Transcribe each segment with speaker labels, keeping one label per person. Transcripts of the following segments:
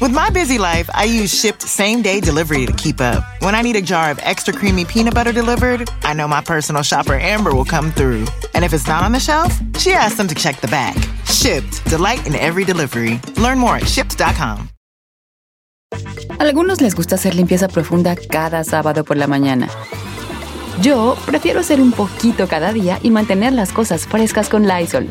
Speaker 1: With my busy life, I use shipped same day delivery to keep up. When I need a jar of extra creamy peanut butter delivered, I know my personal shopper Amber will come through. And if it's not on the shelf, she asks them to check the back. Shipped, delight in every delivery. Learn more at shipped.com.
Speaker 2: Algunos les gusta hacer limpieza profunda cada sábado por la mañana. Yo prefiero hacer un poquito cada día y mantener las cosas frescas con Lysol.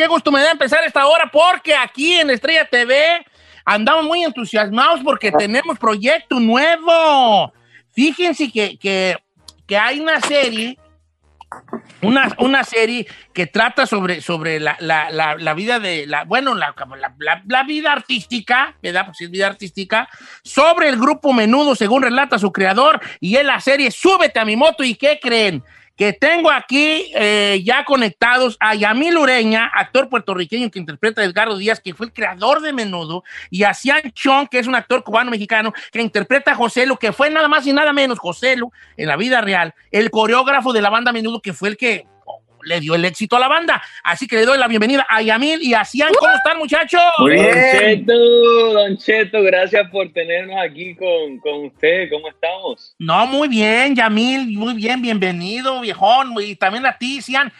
Speaker 3: Qué gusto me da empezar esta hora porque aquí en Estrella TV andamos muy entusiasmados porque tenemos proyecto nuevo. Fíjense que, que, que hay una serie, una, una serie que trata sobre, sobre la, la, la, la vida de, la, bueno, la, vida artística, ¿verdad? Pues es vida artística, sobre el grupo Menudo, según relata su creador, y es la serie Súbete a mi moto, ¿y qué creen? Que tengo aquí eh, ya conectados a Yamil Ureña, actor puertorriqueño que interpreta a Edgardo Díaz, que fue el creador de Menudo, y a Cian Chong, que es un actor cubano-mexicano, que interpreta a José Lu, que fue nada más y nada menos José Lu en la vida real, el coreógrafo de la banda Menudo, que fue el que le dio el éxito a la banda. Así que le doy la bienvenida a Yamil y a Cian. ¿Cómo están, muchachos?
Speaker 4: Muy bien. Don Cheto, Don Cheto, gracias por tenernos aquí con, con usted. ¿Cómo estamos?
Speaker 3: No, muy bien, Yamil, muy bien, bienvenido, viejón. Y también a ti, Cian.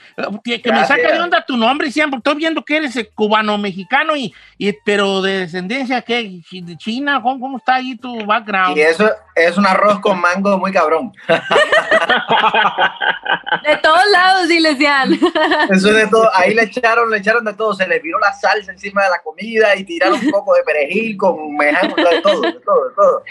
Speaker 3: Que, que me saca de onda tu nombre, Cian, porque estoy viendo que eres cubano-mexicano, y, y, pero de descendencia, ¿qué? ¿De China? ¿Cómo, ¿Cómo está ahí tu background?
Speaker 5: Y eso es un arroz con mango muy cabrón.
Speaker 6: de todos lados, dile, Cian.
Speaker 5: Eso es de todo. Ahí le echaron, le echaron de todo. Se le viró la salsa encima de la comida y tiraron un poco de perejil con meján, de todo, de todo, de todo.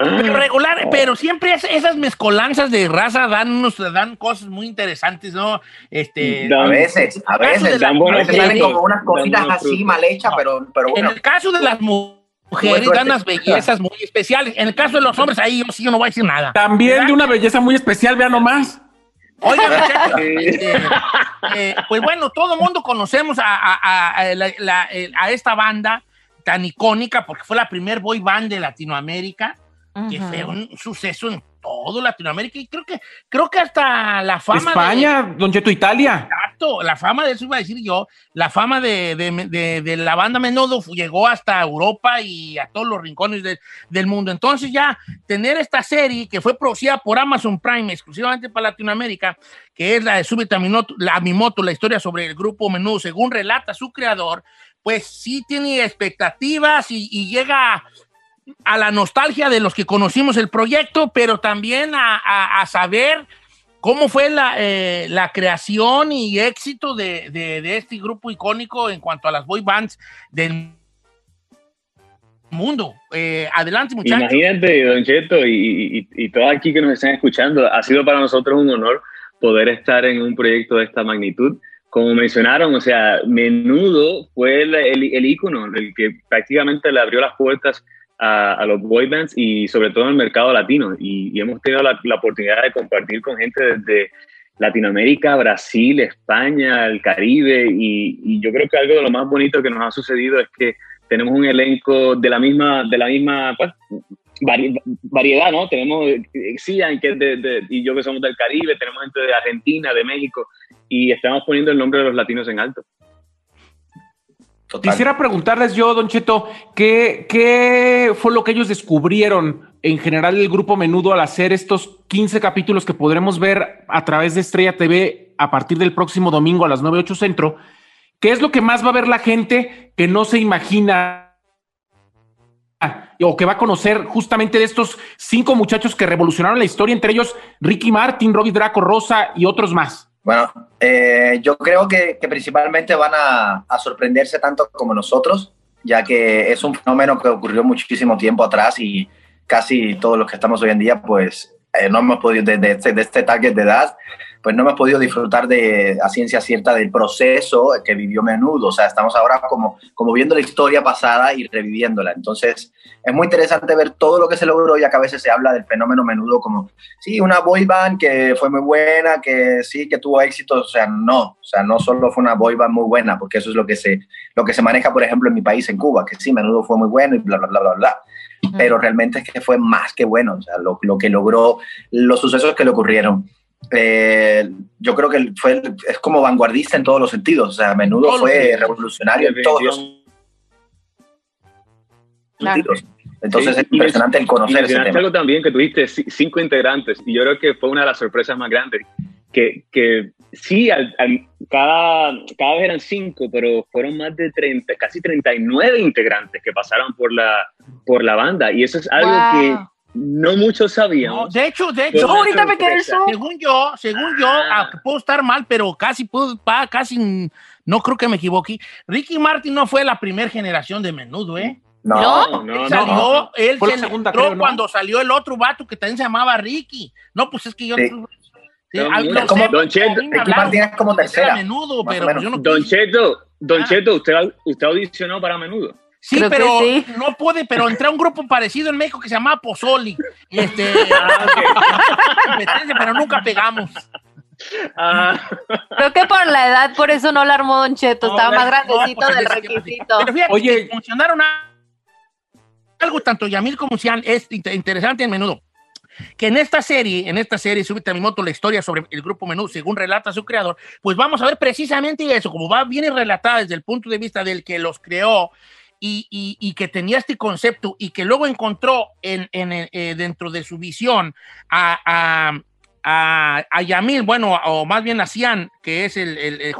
Speaker 3: Pero regular, pero siempre es, esas mezcolanzas de raza dan unos, dan cosas muy interesantes, ¿no? Este,
Speaker 5: a veces, a veces,
Speaker 3: la,
Speaker 5: a veces salen como unas cositas así mal hechas, pero, pero
Speaker 3: En
Speaker 5: bueno.
Speaker 3: el caso de las mujeres dan unas bellezas muy especiales. En el caso de los hombres, ahí yo sí yo no voy a decir nada.
Speaker 7: También
Speaker 3: ¿verdad?
Speaker 7: de una belleza muy especial, vean nomás.
Speaker 3: Oiga, muchachos, este, eh, pues bueno, todo el mundo conocemos a, a- a- la- la- a esta banda tan icónica porque fue la primer boy band de Latinoamérica, que fue un suceso en todo Latinoamérica y creo que, creo que hasta la fama de-
Speaker 7: España, Don Cheto, Italia.
Speaker 3: La fama de eso iba a decir yo, la fama de, de- la banda Menudo llegó hasta Europa y a todos los rincones de- del mundo. Entonces ya tener esta serie que fue producida por Amazon Prime exclusivamente para Latinoamérica, que es la de Súbete a mi, not- la, a mi moto, la historia sobre el grupo Menudo, según relata su creador, pues sí tiene expectativas y, llega a la nostalgia de los que conocimos el proyecto, pero también a saber cómo fue la, eh, la creación y éxito de, de- de este grupo icónico en cuanto a las boy bands del mundo. Eh, adelante, muchachos.
Speaker 4: Imagínate, Don Cheto, y, y, y todos aquí que nos están escuchando, ha sido para nosotros un honor poder estar en un proyecto de esta magnitud. Como mencionaron, o sea, Menudo fue el, el, el ícono, el que prácticamente le abrió las puertas a, a los boy bands y sobre todo en el mercado latino. Y, hemos tenido la, oportunidad de compartir con gente desde Latinoamérica, Brasil, España, el Caribe. Y, yo creo que algo de lo más bonito que nos ha sucedido es que tenemos un elenco de la misma, de la misma pues, vari, variedad, ¿no? Tenemos Cian, que y yo que somos del Caribe, tenemos gente de Argentina, de México, y estamos poniendo el nombre de los latinos en alto.
Speaker 7: Quisiera preguntarles yo, Don Cheto, ¿qué, ¿qué fue lo que ellos descubrieron en general el grupo Menudo al hacer estos 15 capítulos que podremos ver a través de Estrella TV a partir del próximo domingo a las 9, 8 centro? ¿Qué es lo que más va a ver la gente que no se imagina o que va a conocer justamente de estos cinco muchachos que revolucionaron la historia, entre ellos Ricky Martin, Robbie Draco Rosa y otros más?
Speaker 5: Bueno, eh, yo creo que, principalmente van a, sorprenderse tanto como nosotros, ya que es un fenómeno que ocurrió muchísimo tiempo atrás y casi todos los que estamos hoy en día, pues eh, no hemos podido, de, de, este, de este target de edad, pues no hemos podido disfrutar de a ciencia cierta del proceso que vivió Menudo. O sea, estamos ahora como, como viendo la historia pasada y reviviéndola. Entonces, es muy interesante ver todo lo que se logró, ya que a veces se habla del fenómeno Menudo como, sí, una boy band que fue muy buena, que sí, que tuvo éxito. O sea, no, o sea, no solo fue una boy band muy buena, porque eso es lo que se, lo que se maneja, por ejemplo, en mi país, en Cuba, que sí, Menudo fue muy bueno y bla, bla, bla, bla, bla pero realmente es que fue más que bueno, o sea, lo, lo que logró, los sucesos que le ocurrieron. Eh, yo creo que fue, es como vanguardista en todos los sentidos, o sea, a menudo fue revolucionario en todos los sentidos. Entonces es impresionante el conocer ese tema.
Speaker 4: algo también que tuviste cinco integrantes y yo creo que fue una de las sorpresas más grandes que, que sí, cada, cada vez eran cinco, pero fueron más de 30, casi 39 integrantes que pasaron por la, por la banda. Y eso es algo que no muchos sabían.
Speaker 3: de hecho, de hecho, ahorita me quedé Según yo, según yo, ah. puedo estar mal, pero casi puedo, casi, no creo que me equivoque. Ricky Martin no fue la primera generación de menudo, ¿eh?
Speaker 5: No,
Speaker 3: no, él salió, él se segunda, creo, cuando salió el otro vato que también se llamaba Ricky. No, pues es que yo
Speaker 5: como, don Cheto, Martínez como tercera.
Speaker 4: Menudo, pero Don Cheto, Don ah. Cheto, usted, usted audicionó para menudo.
Speaker 3: Sí, pero no pude, pero entré a un grupo parecido en México que se llamaba Pozoli. Este, ah, pero nunca pegamos.
Speaker 6: Ah. Creo que por la edad, por eso no la armó Don Cheto, estaba más grandecito del requisito.
Speaker 3: Pero fíjate, Oye, funcionaron algo tanto Yamil como Cian es interesante en menudo que en esta serie, en esta serie, Súbete a mi moto, la historia sobre el grupo Menú, según relata su creador, pues vamos a ver precisamente eso, como va bien relatada desde el punto de vista del que los creó y, que tenía este concepto y que luego encontró en, eh, dentro de su visión a, a, Yamil, bueno, o más bien a Cian, que es el, el, el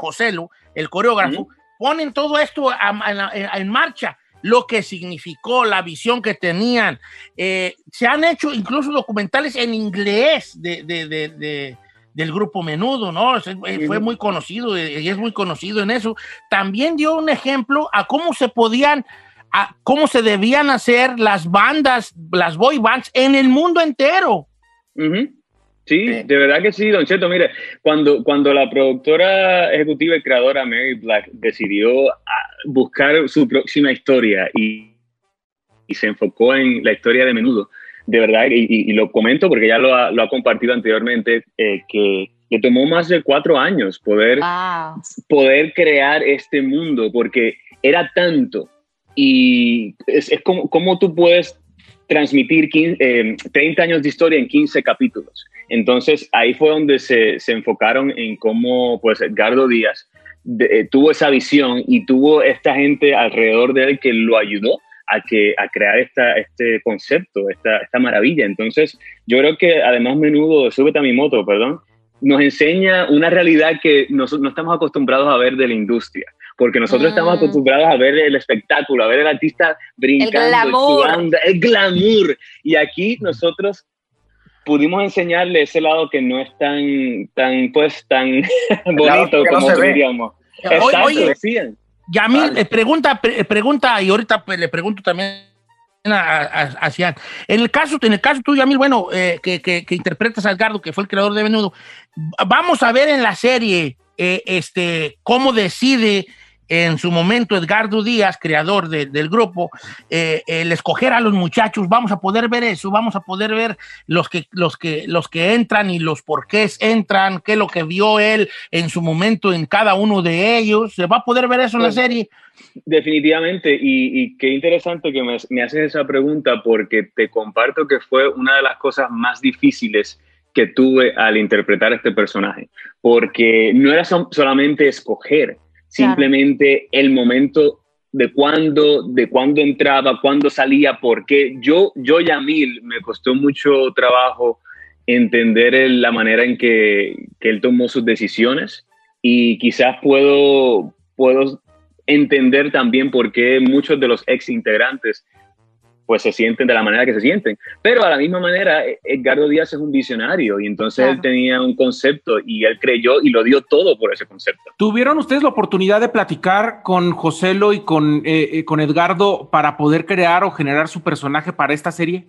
Speaker 3: el coreógrafo, ponen todo esto en marcha lo que significó, la visión que tenían. Eh, se han hecho incluso documentales en inglés de, del grupo Menudo, ¿no? Eh, fue muy conocido eh, y es muy conocido en eso. También dio un ejemplo a cómo se podían, a cómo se debían hacer las bandas, las boy bands en el mundo entero.
Speaker 4: Sí, de verdad que sí, Don Cheto. Mire, cuando, cuando la productora ejecutiva y creadora Mary Black decidió ah, buscar su próxima historia y, y se enfocó en la historia de menudo, de verdad, y, lo comento porque ya lo ha, lo ha compartido anteriormente, eh, que le tomó más de cuatro años poder, poder crear este mundo, porque era tanto. Y es, es como, como tú puedes transmitir 30 eh, años de historia en 15 capítulos. Entonces ahí fue donde se, se enfocaron en cómo pues Edgardo Díaz eh, tuvo esa visión y tuvo esta gente alrededor de él que lo ayudó a, que, a crear esta, este concepto, esta, esta maravilla. Entonces yo creo que además menudo, súbete a mi moto, perdón, nos enseña una realidad que no, no estamos acostumbrados a ver de la industria porque nosotros estamos mm. acostumbrados a ver el espectáculo, a ver el artista brincando, el el glamour. Y aquí nosotros pudimos enseñarle ese lado que no es tan, tan, pues, tan bonito como diríamos.
Speaker 3: Exacto, Oye, decían. Yamil, eh, pregunta, pregunta, y ahorita pues, le pregunto también a, a, En el caso, en el caso tuyo, Yamil, bueno, eh, que, que, que, interpretas a Edgardo, que fue el creador de Menudo, vamos a ver en la serie eh, este, cómo decide en su momento Edgardo Díaz, creador del grupo, eh, el escoger a los muchachos, vamos a poder ver eso, vamos a poder ver los que, los que, los que entran y los porqués entran, qué es lo que vio él en su momento en cada uno de ellos. ¿Se va a poder ver eso en la serie?
Speaker 4: Definitivamente, y, qué interesante que me, me haces esa pregunta porque te comparto que fue una de las cosas más difíciles que tuve al interpretar este personaje, porque no era solamente escoger, simplemente el momento de cuándo, de cuándo entraba, cuándo salía, porque yo, yo Yamil, me costó mucho trabajo entender la manera en que, que, él tomó sus decisiones y quizás puedo, puedo entender también por qué muchos de los ex integrantes pues se sienten de la manera que se sienten. Pero a la misma manera, e-, Edgardo Díaz es un visionario y entonces él tenía un concepto y él creyó y lo dio todo por ese concepto.
Speaker 7: ¿Tuvieron ustedes la oportunidad de platicar con Joselo y con, eh, eh, con Edgardo para poder crear o generar su personaje para esta serie?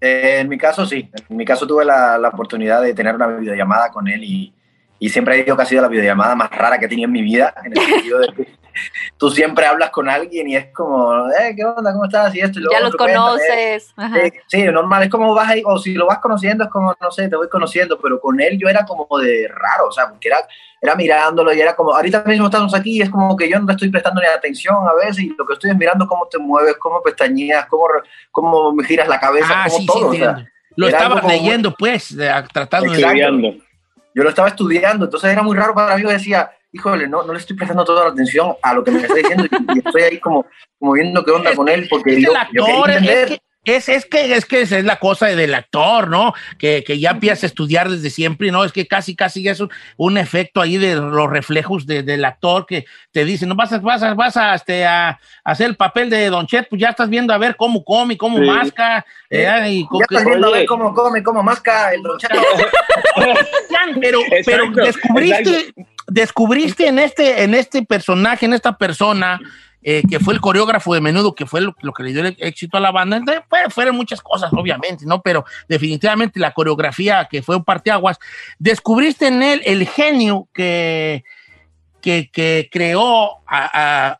Speaker 5: Eh, en mi caso sí, en mi caso tuve la, la, oportunidad de tener una videollamada con él y, y siempre digo que ha sido la videollamada más rara que he tenido en mi vida, en el sentido de que tú siempre hablas con alguien y es como, eh, ¿qué onda? ¿Cómo estás? Y esto, y lo
Speaker 6: Ya los conoces. Ajá.
Speaker 5: Sí, sí, normal, es como vas ahí, o si lo vas conociendo, es como, no sé, te voy conociendo, pero con él yo era como de raro, o sea, porque era, era mirándolo y era como, ahorita mismo estamos aquí y es como que yo no le estoy prestando ni atención a veces y lo que estoy es mirando cómo te mueves, cómo pestañeas, cómo, cómo me giras la cabeza,
Speaker 3: Ah,
Speaker 5: cómo
Speaker 3: sí,
Speaker 5: todo,
Speaker 3: sí,
Speaker 5: o sea.
Speaker 3: Lo estabas
Speaker 5: como-
Speaker 3: leyendo, pues, de- tratando de...
Speaker 5: Yo lo estaba estudiando, entonces era muy raro para mí, yo decía, híjole, no, no le estoy prestando toda la atención a lo que me está diciendo y, y estoy ahí como, como viendo qué onda con él, porque
Speaker 3: es
Speaker 5: yo,
Speaker 3: el
Speaker 5: yo quería
Speaker 3: actor, es, es, es que es que esa es la cosa del actor, ¿no? Que, que ya empiezas a estudiar desde siempre, ¿no? Es que casi, casi ya es un, un efecto ahí de los reflejos de- del actor que te dice, no vas a, vas a, vas a, este, a hacer el papel de Don Chet, pues ya estás viendo a ver cómo come, cómo
Speaker 4: Sí.
Speaker 3: masca, eh, y
Speaker 5: Ya estás viendo a ver cómo come, cómo masca el Don Cheto.
Speaker 3: Jan, pero, pero
Speaker 4: Exacto,
Speaker 3: descubriste, en este, en este personaje, en esta persona, eh, que fue el coreógrafo de menudo, que fue lo, lo que le dio el éxito a la banda. Entonces, fue- fueron muchas cosas, obviamente, ¿no? Pero definitivamente la coreografía, que fue un parteaguas, descubriste en él el genio que, que, que creó a- a,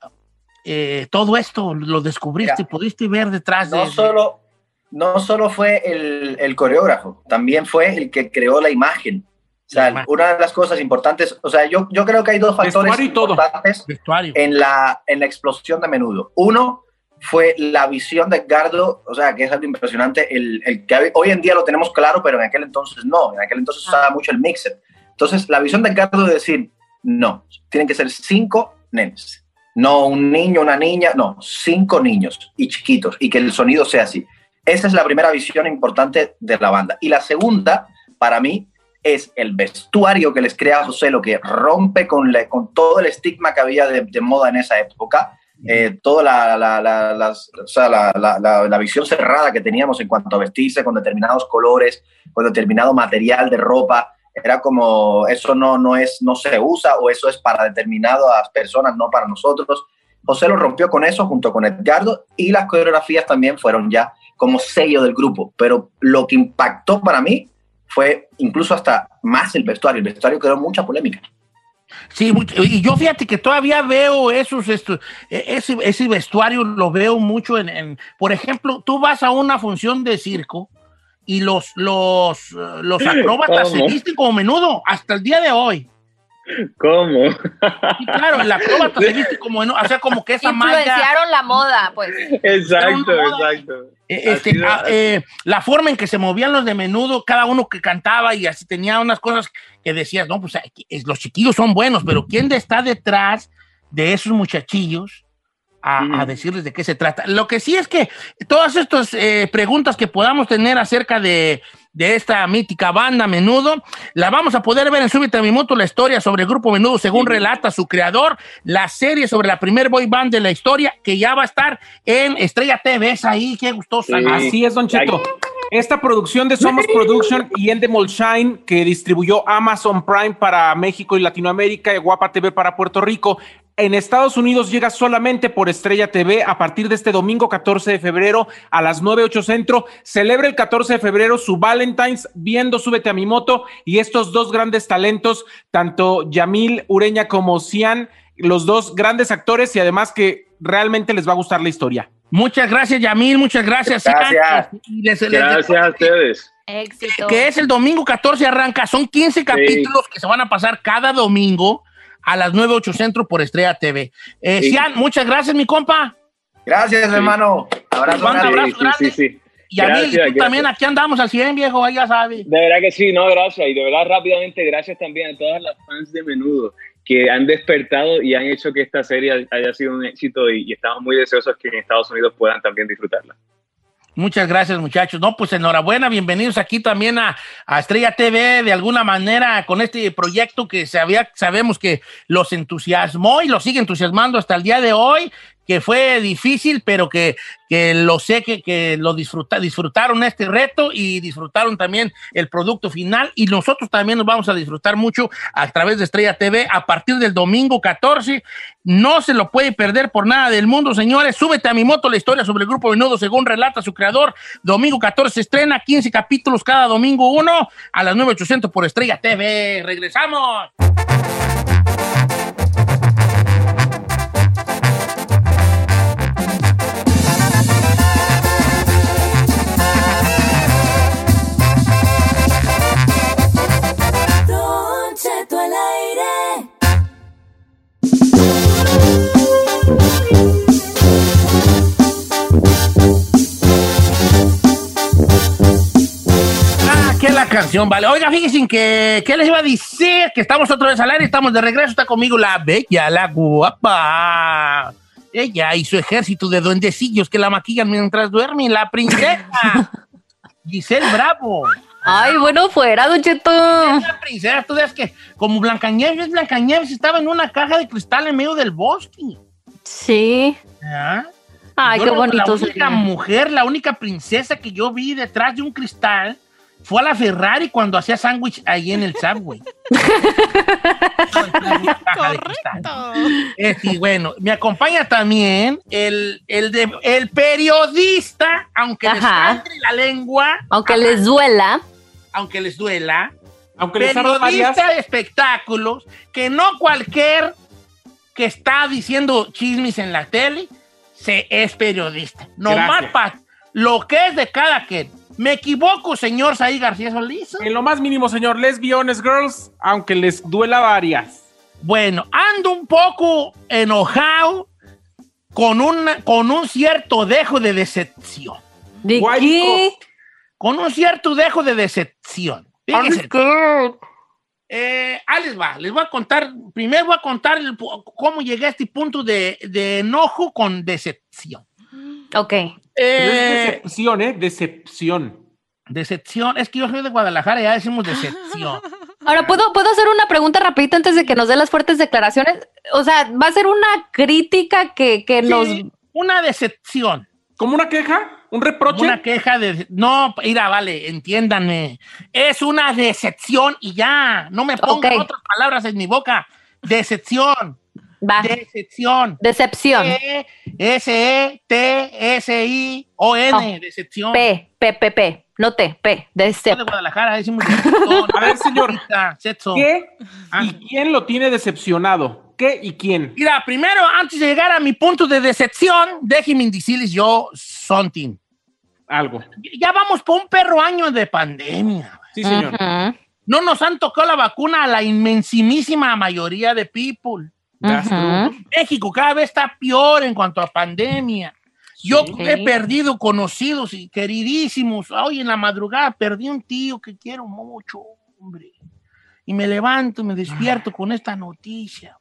Speaker 3: eh, todo esto, lo descubriste,
Speaker 5: Ya.
Speaker 3: pudiste ver detrás de...
Speaker 5: no solo, no solo fue el, el coreógrafo, también fue el que creó la imagen. O sea, una de las cosas importantes, o sea, yo, yo creo que hay dos factores importantes en la, en la explosión de menudo. Uno fue la visión de Edgardo, o sea, que es algo impresionante, el, el que hoy en día lo tenemos claro, pero en aquel entonces no, en aquel entonces usaba mucho el mixer. Entonces, la visión de Edgardo de decir, no, tienen que ser cinco nenes, no un niño, una niña, no, cinco niños y chiquitos, y que el sonido sea así. Esa es la primera visión importante de la banda. Y la segunda, para mí, es el vestuario que les crea José, lo que rompe con, la- con todo el estigma que había de, de moda en esa época, eh, toda la, la- la- las- o sea, la- la- la- la visión cerrada que teníamos en cuanto a vestirse con determinados colores, con determinado material de ropa, era como, eso no, no, es, no se usa o eso es para determinadas personas, no para nosotros. José lo rompió con eso junto con Edgardo y las coreografías también fueron ya como sello del grupo, pero lo que impactó para mí fue incluso hasta más el vestuario. El vestuario creó mucha polémica.
Speaker 3: Sí, y yo fíjate que todavía veo esos, esto- e- ese, ese vestuario lo veo mucho en, en- por ejemplo, tú vas a una función de circo y los, los, eh, los acróbatas se
Speaker 4: ¿Cómo?
Speaker 3: visten como menudo hasta el día de hoy.
Speaker 4: ¿Cómo?
Speaker 3: Sí, claro, el acróbata se viste como o sea, como que esa malla,
Speaker 6: Influenciaron la moda, pues.
Speaker 4: Exacto,
Speaker 3: moda.
Speaker 4: exacto.
Speaker 3: eh, este, ah, eh, la forma en que se movían los de menudo, cada uno que cantaba y así tenía unas cosas que decías, no, pues los chiquillos son buenos, pero ¿quién está detrás de esos muchachillos a,
Speaker 4: Mm.
Speaker 3: a decirles de qué se trata? Lo que sí es que todas estas eh, preguntas que podamos tener acerca de, de esta mítica banda Menudo, la vamos a poder ver en Súbete a mi moto, la historia sobre el grupo Menudo, según relata su creador, la serie sobre la primer boy band de la historia, que ya va a estar en Estrella TV, es ahí, qué gustosa.
Speaker 7: Así es, Don Cheto. Esta producción de Somos Production y Endemol Shine, que distribuyó Amazon Prime para México y Latinoamérica y Guapa TV para Puerto Rico, en Estados Unidos llega solamente por Estrella TV a partir de este domingo 14 de febrero a las 9, 8 centro. Celebra el 14 de febrero su Valentine's viendo Súbete a mi moto y estos dos grandes talentos, tanto Yamil Ureña como Cian, los dos grandes actores y además que realmente les va a gustar la historia.
Speaker 3: Muchas gracias, Yamil, muchas gracias.
Speaker 5: Gracias.
Speaker 3: Les- les-
Speaker 4: Gracias a ustedes.
Speaker 6: Éxito.
Speaker 3: que es el domingo 14 arranca, son 15 capítulos que se van a pasar cada domingo a las 9, 8 centro por Estrella TV. Eh,
Speaker 4: Sí.
Speaker 3: Cian, muchas gracias, mi compa.
Speaker 5: Gracias, hermano. Abrazo. Grande.
Speaker 3: abrazo
Speaker 4: Sí,
Speaker 3: grande.
Speaker 4: sí, sí, sí.
Speaker 3: Y a mí,
Speaker 4: Gracias,
Speaker 3: tú
Speaker 4: gracias.
Speaker 3: también, aquí andamos al 100, viejo, ahí ya sabes.
Speaker 4: De verdad que sí, no, gracias. Y de verdad, rápidamente, gracias también a todas las fans de Menudo que han despertado y han hecho que esta serie haya sido un éxito y, y estamos muy deseosos que en Estados Unidos puedan también disfrutarla.
Speaker 3: Muchas gracias, muchachos. No, pues enhorabuena, bienvenidos aquí también a, a Estrella TV, de alguna manera, con este proyecto que se había, sabemos que los entusiasmó y los sigue entusiasmando hasta el día de hoy, que fue difícil, pero que, que lo sé que, que lo disfruta, disfrutaron este reto y disfrutaron también el producto final. Y nosotros también nos vamos a disfrutar mucho a través de Estrella TV a partir del domingo 14. No se lo puede perder por nada del mundo, señores. Súbete a mi moto la historia sobre el grupo Menudo, según relata su creador. Domingo 14 estrena 15 capítulos cada domingo uno a las 9800 por Estrella TV. Regresamos. Canción, vale. Oiga, fíjense que, ¿qué les iba a decir? Que estamos otra vez al aire, estamos de regreso, está conmigo la bella, la guapa. Ella y su ejército de duendecillos que la maquillan mientras duerme, la princesa. Giselle Bravo.
Speaker 6: Ay, bueno, fuera, Don Cheto.
Speaker 3: La princesa, tú ves que como Blancanieves, Blancanieves estaba en una caja de cristal en medio del bosque.
Speaker 6: Sí.
Speaker 3: ¿Ah?
Speaker 6: Ay,
Speaker 3: Yo
Speaker 6: qué bonito
Speaker 3: La única
Speaker 6: sería.
Speaker 3: mujer, la única princesa que yo vi detrás de un cristal fue a la Ferrari cuando hacía sándwich ahí en el subway. De cristal. Eh, sí, bueno, me acompaña también el, el, de- el periodista, aunque les
Speaker 6: Ajá.
Speaker 3: sangre la lengua,
Speaker 6: Aunque les duela.
Speaker 3: aunque les duela,
Speaker 7: Aunque les
Speaker 3: periodista de espectáculos, que no cualquier que está diciendo chismes en la tele se es periodista. Nomás para lo que es de cada quien. ¿Me equivoco, señor Saí García Solís?
Speaker 7: En lo más mínimo, señor, lesbiones, girls, aunque les duela varias.
Speaker 3: Bueno, ando un poco enojado con, una, con un cierto dejo de decepción.
Speaker 6: ¿De qué?
Speaker 3: Con un cierto dejo de decepción. Fíjense, eh, ahí les va, les voy a contar, primero voy a contar el cómo llegué a este punto de, de enojo con decepción.
Speaker 6: Ok.
Speaker 7: Es
Speaker 3: Eh,
Speaker 7: decepción, ¿eh? Decepción.
Speaker 3: decepción, es que yo soy de Guadalajara, ya decimos decepción.
Speaker 6: Ahora, ¿puedo, ¿puedo hacer una pregunta rapidita antes de que nos dé las fuertes declaraciones? O sea, ¿va a ser una crítica que, que nos...
Speaker 3: Sí, una decepción.
Speaker 7: ¿Como una queja? ¿Un reproche?
Speaker 3: Una queja de... No, mira, vale, entiéndanme. Es una decepción y ya. No me pongan otras palabras en mi boca. Decepción.
Speaker 6: Va.
Speaker 3: Decepción.
Speaker 6: Decepción.
Speaker 3: E S-E-T-S-I-O-N.
Speaker 6: Oh.
Speaker 3: Decepción.
Speaker 6: P, P, P, P. No T, P.
Speaker 3: Soy
Speaker 6: Decep.
Speaker 3: de Guadalajara, decimos decepción.
Speaker 7: A ver, señor. ¿Qué
Speaker 3: Ah.
Speaker 7: y quién lo tiene decepcionado? ¿Qué y quién?
Speaker 3: Mira, primero, antes de llegar a mi punto de decepción, déjenme decirles yo something.
Speaker 7: Algo.
Speaker 3: Ya vamos por un perro año de pandemia.
Speaker 7: Sí, señor.
Speaker 3: No nos han tocado la vacuna a la inmensimísima mayoría de people. México cada vez está peor en cuanto a pandemia. Yo
Speaker 6: Sí.
Speaker 3: he perdido conocidos y queridísimos. Hoy en la madrugada perdí un tío que quiero mucho, hombre. Y me levanto y me despierto con esta noticia.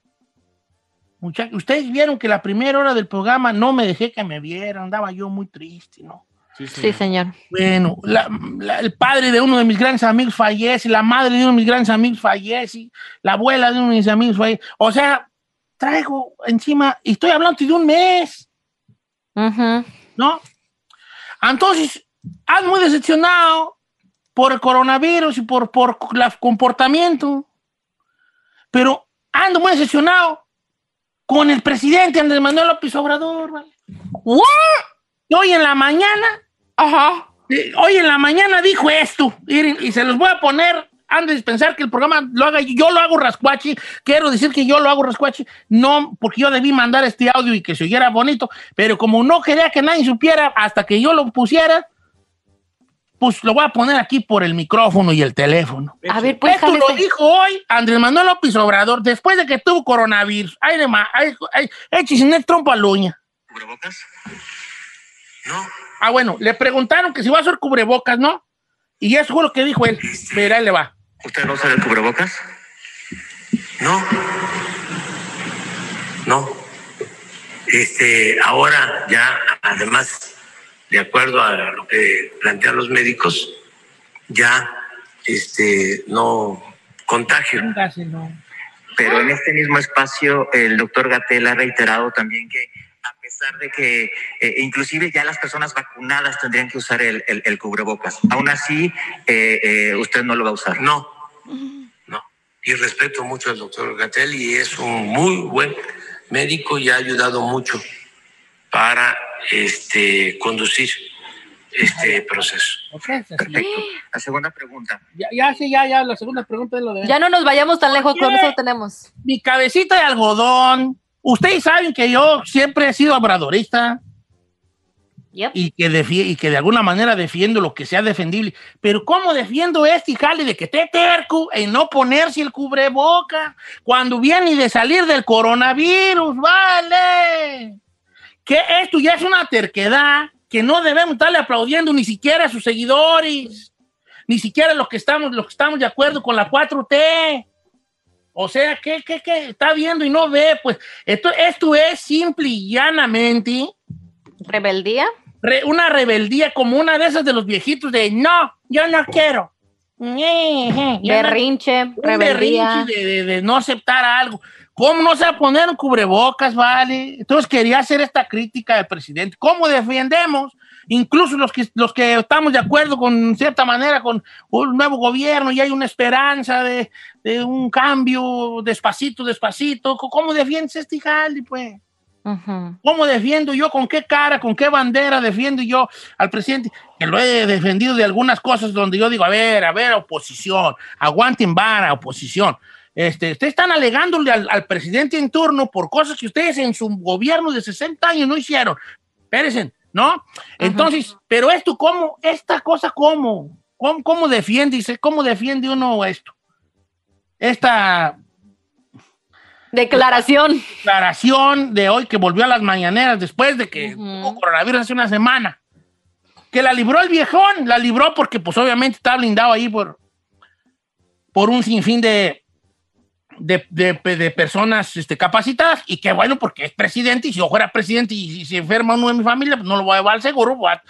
Speaker 3: Muchachos, ustedes vieron que la primera hora del programa no me dejé que me vieran, andaba yo muy triste, ¿no?
Speaker 7: Sí,
Speaker 6: Sí,
Speaker 7: señor.
Speaker 6: señor.
Speaker 3: Bueno, la- la- el padre de uno de mis grandes amigos fallece, la madre de uno de mis grandes amigos fallece, la abuela de uno de mis amigos fallece. O sea, traigo encima, y estoy hablando de un mes,
Speaker 6: Ujú.
Speaker 3: ¿no? Entonces, ando muy decepcionado por el coronavirus y por, por el comportamiento, pero ando muy decepcionado con el presidente Andrés Manuel López Obrador, ¿vale? Y hoy en la mañana
Speaker 6: Ajá.
Speaker 3: Eh, Hoy en la mañana dijo esto, y se los voy a poner antes de pensar que el programa lo haga, yo lo hago rascuachi, quiero decir que yo lo hago rascuachi, no porque yo debí mandar este audio y que se oyera bonito, pero como no quería que nadie supiera hasta que yo lo pusiera, pues lo voy a poner aquí por el micrófono y el teléfono.
Speaker 6: A ver, pues,
Speaker 3: Esto lo
Speaker 6: jálese.
Speaker 3: dijo hoy Andrés Manuel López Obrador después de que tuvo coronavirus. Ay, de ma, ay, ay, el trompo a la uña.
Speaker 8: ¿Cubrebocas? No.
Speaker 3: Ah, bueno, le preguntaron que si va a hacer cubrebocas, ¿no? Y eso fue lo que dijo él. Mira, ahí le va.
Speaker 8: ¿Usted no usa el cubrebocas? No. No. Este, ahora ya, además, de acuerdo a lo que plantean los médicos, ya este, no contagio.
Speaker 3: Póngaselo.
Speaker 8: Pero en este mismo espacio, el doctor Gatel ha reiterado también que pesar pesar de que eh, inclusive ya las personas vacunadas tendrían que usar el, el- el cubrebocas. Aún así, eh, eh, usted no lo va a usar.
Speaker 9: No, no. Y respeto mucho al doctor Gatel y es un muy buen médico y ha ayudado mucho para este, conducir este proceso.
Speaker 8: Perfecto. La segunda pregunta.
Speaker 3: Ya, ya, sí, ya, ya, la segunda pregunta es lo de...
Speaker 6: Ya no nos vayamos tan lejos, con eso tenemos.
Speaker 3: Mi cabecita de algodón. Ustedes saben que yo siempre he sido obradorista
Speaker 6: Yep.
Speaker 3: y que, y que de alguna manera defiendo lo que sea defendible. Pero ¿cómo defiendo este jale de que esté terco en no ponerse el cubreboca cuando viene de salir del coronavirus? ¡Vale! Que esto ya es una terquedad que no debemos estarle aplaudiendo ni siquiera a sus seguidores, ni siquiera los que estamos, los que estamos de acuerdo con la 4T. O sea, ¿qué, qué, qué? Está viendo y no ve. Pues esto, esto es simple y llanamente
Speaker 6: ¿Rebeldía?
Speaker 3: re- una rebeldía como una de esas de los viejitos de no, yo no quiero. No-
Speaker 6: Berrinche,
Speaker 3: un
Speaker 6: rebeldía.
Speaker 3: berrinche de, de- de no aceptar algo. ¿Cómo no se va a poner un cubrebocas, vale? Entonces quería hacer esta crítica al presidente. ¿Cómo defendemos? Incluso los que, los que estamos de acuerdo con cierta manera con un nuevo gobierno y hay una esperanza de, de un cambio despacito, despacito. ¿Cómo defiendes este jale, pues? ¿Cómo defiendo yo? ¿Con qué cara? ¿Con qué bandera defiendo yo al presidente? Que lo he defendido de algunas cosas donde yo digo, a ver, a ver, oposición, aguanten vara, oposición. Este, ustedes están alegándole al, al presidente en turno por cosas que ustedes en su gobierno de 60 años no hicieron. Espérense, ¿no? Entonces, pero esto, ¿cómo? Esta cosa, ¿cómo? ¿Cómo, cómo defiende? Dice, ¿Cómo defiende uno esto? Esta
Speaker 6: Declaración.
Speaker 3: declaración de hoy que volvió a las mañaneras después de que hubo coronavirus hace una semana. Que la libró el viejón, la libró porque pues obviamente está blindado ahí por, por un sinfín de, de, de- de personas este, capacitadas y que bueno porque es presidente y si yo fuera presidente y si se enferma uno de mi familia pues no lo voy a llevar al seguro, voy a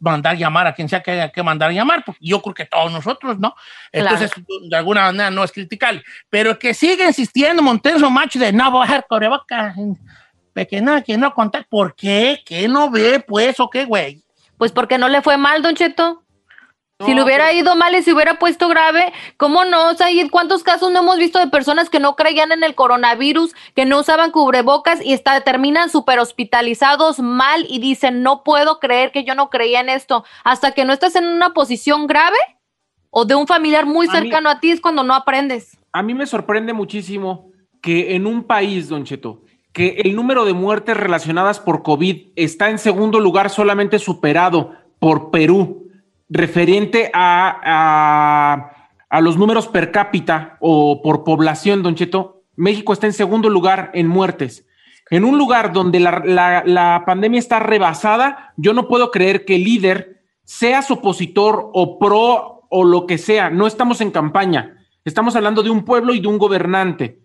Speaker 3: mandar llamar a quien sea que haya que mandar llamar, pues yo creo que todos nosotros, ¿no? Entonces, de alguna manera no es criticar, pero que sigue insistiendo Montenso Macho de no cubrebocas, de que no, que no contar, ¿por qué? ¿Qué no ve, pues, o qué, güey?
Speaker 6: Pues porque no le fue mal, Don Cheto. Si le hubiera ido mal y se hubiera puesto grave, ¿cómo no? O sea, ¿y cuántos casos no hemos visto de personas que no creían en el coronavirus, que no usaban cubrebocas y está, terminan súper hospitalizados mal y dicen, no puedo creer que yo no creía en esto? Hasta que no estás en una posición grave o de un familiar muy
Speaker 7: A mí-
Speaker 6: cercano a ti es cuando no aprendes.
Speaker 7: A mí me sorprende muchísimo que en un país, Don Cheto, que el número de muertes relacionadas por COVID está en segundo lugar solamente superado por Perú, referente a, a, a los números per cápita o por población, Don Cheto, México está en segundo lugar en muertes. En un lugar donde la, la- la pandemia está rebasada, yo no puedo creer que el líder, seas opositor o pro o lo que sea, no estamos en campaña. Estamos hablando de un pueblo y de un gobernante.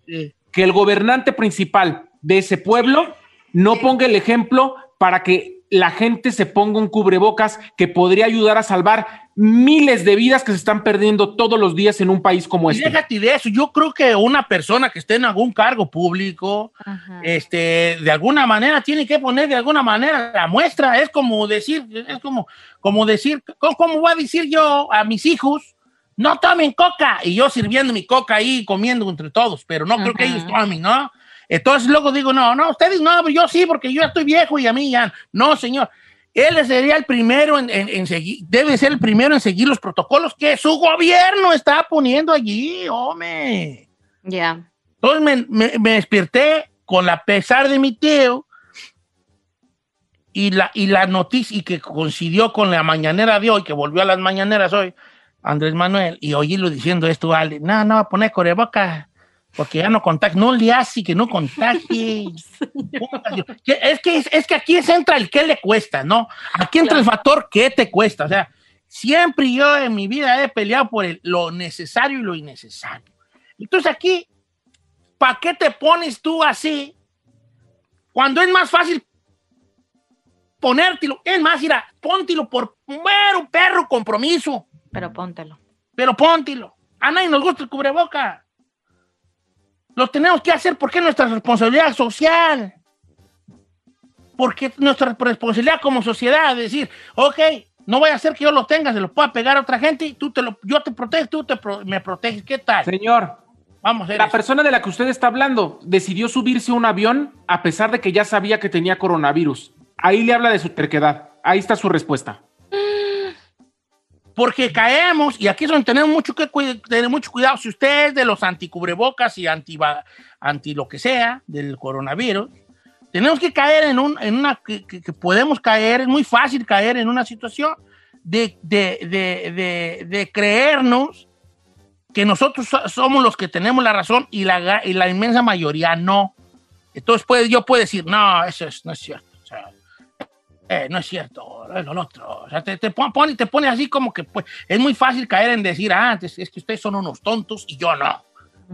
Speaker 7: Que el gobernante principal de ese pueblo no ponga el ejemplo para que la gente se ponga un cubrebocas que podría ayudar a salvar miles de vidas que se están perdiendo todos los días en un país como
Speaker 3: Y
Speaker 7: este.
Speaker 3: déjate de eso, yo creo que una persona que esté en algún cargo público, este, de alguna manera tiene que poner de alguna manera la muestra. Es como decir, es como, como decir, ¿cómo, cómo voy a decir yo a mis hijos? No tomen coca. Y yo sirviendo mi coca ahí, comiendo entre todos, pero no creo que ellos tomen, ¿no? Entonces luego digo, no, no, ustedes no, yo sí, porque yo ya estoy viejo y a mí ya. No, señor. Él sería el primero en, en- en seguir, debe ser el primero en seguir los protocolos que su gobierno está poniendo allí, hombre.
Speaker 6: Ya.
Speaker 3: Entonces me, me- me desperté con la pesar de mi tío y la, y la noticia y que coincidió con la mañanera de hoy, que volvió a las mañaneras hoy, Andrés Manuel, y oírlo diciendo esto, Ale, no, no poner coreboca porque ya no contagia, no le hace que no contagie. Es, que, es que aquí se entra el qué le cuesta, ¿no? Aquí entra el factor qué te cuesta. O sea, siempre yo en mi vida he peleado por el- lo necesario y lo innecesario. Entonces aquí, ¿para qué te pones tú así cuando es más fácil ponértelo? Es más, mira, póntelo por mero perro compromiso,
Speaker 6: Pero póntelo.
Speaker 3: pero póntelo. A nadie nos gusta el cubreboca. Lo tenemos que hacer porque es nuestra responsabilidad social. porque nuestra responsabilidad como sociedad es decir, ok, no voy a hacer que yo lo tenga, se lo pueda pegar a otra gente y tú te lo, yo te protejo, tú te pro- me proteges. ¿Qué tal?
Speaker 7: Señor,
Speaker 3: Vamos
Speaker 7: la persona de la que usted está hablando decidió subirse a un avión a pesar de que ya sabía que tenía coronavirus. Ahí le habla de su terquedad. Ahí está su respuesta.
Speaker 3: Porque caemos, y aquí es donde tenemos mucho que tener mucho cuidado. Si usted es de los anticubrebocas y anti, anti lo que sea del coronavirus, tenemos que caer en, un, en una que, que- podemos caer, es muy fácil caer en una situación de, de, de, de, creernos que nosotros so- somos los que tenemos la razón y la, y la inmensa mayoría no. Entonces puede, yo puedo decir, no, eso es- no es cierto. Eh, no es cierto, es lo otro. O sea, te, te pon- pone, te pone así como que pues, es muy fácil caer en decir, ah, es, es que ustedes son unos tontos y yo no.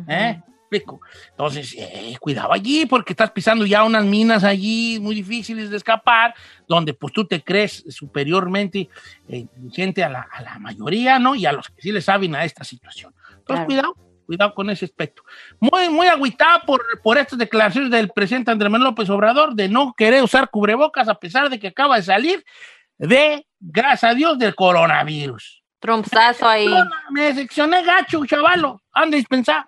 Speaker 3: ¿Eh? Explico. Entonces, eh, cuidado allí porque estás pisando ya unas minas allí muy difíciles de escapar, donde pues tú te crees superiormente eh, inteligente a la, a la mayoría, ¿no? Y a los que sí le saben a esta situación. Entonces,
Speaker 6: Claro.
Speaker 3: cuidado, cuidado con ese aspecto. Muy, muy agüitado por, por estas declaraciones del presidente Andrés Manuel López Obrador de no querer usar cubrebocas a pesar de que acaba de salir de, gracias a Dios, del coronavirus.
Speaker 6: Trompazo ahí.
Speaker 3: Me decepcioné gacho, chavalo. Anda dispensar.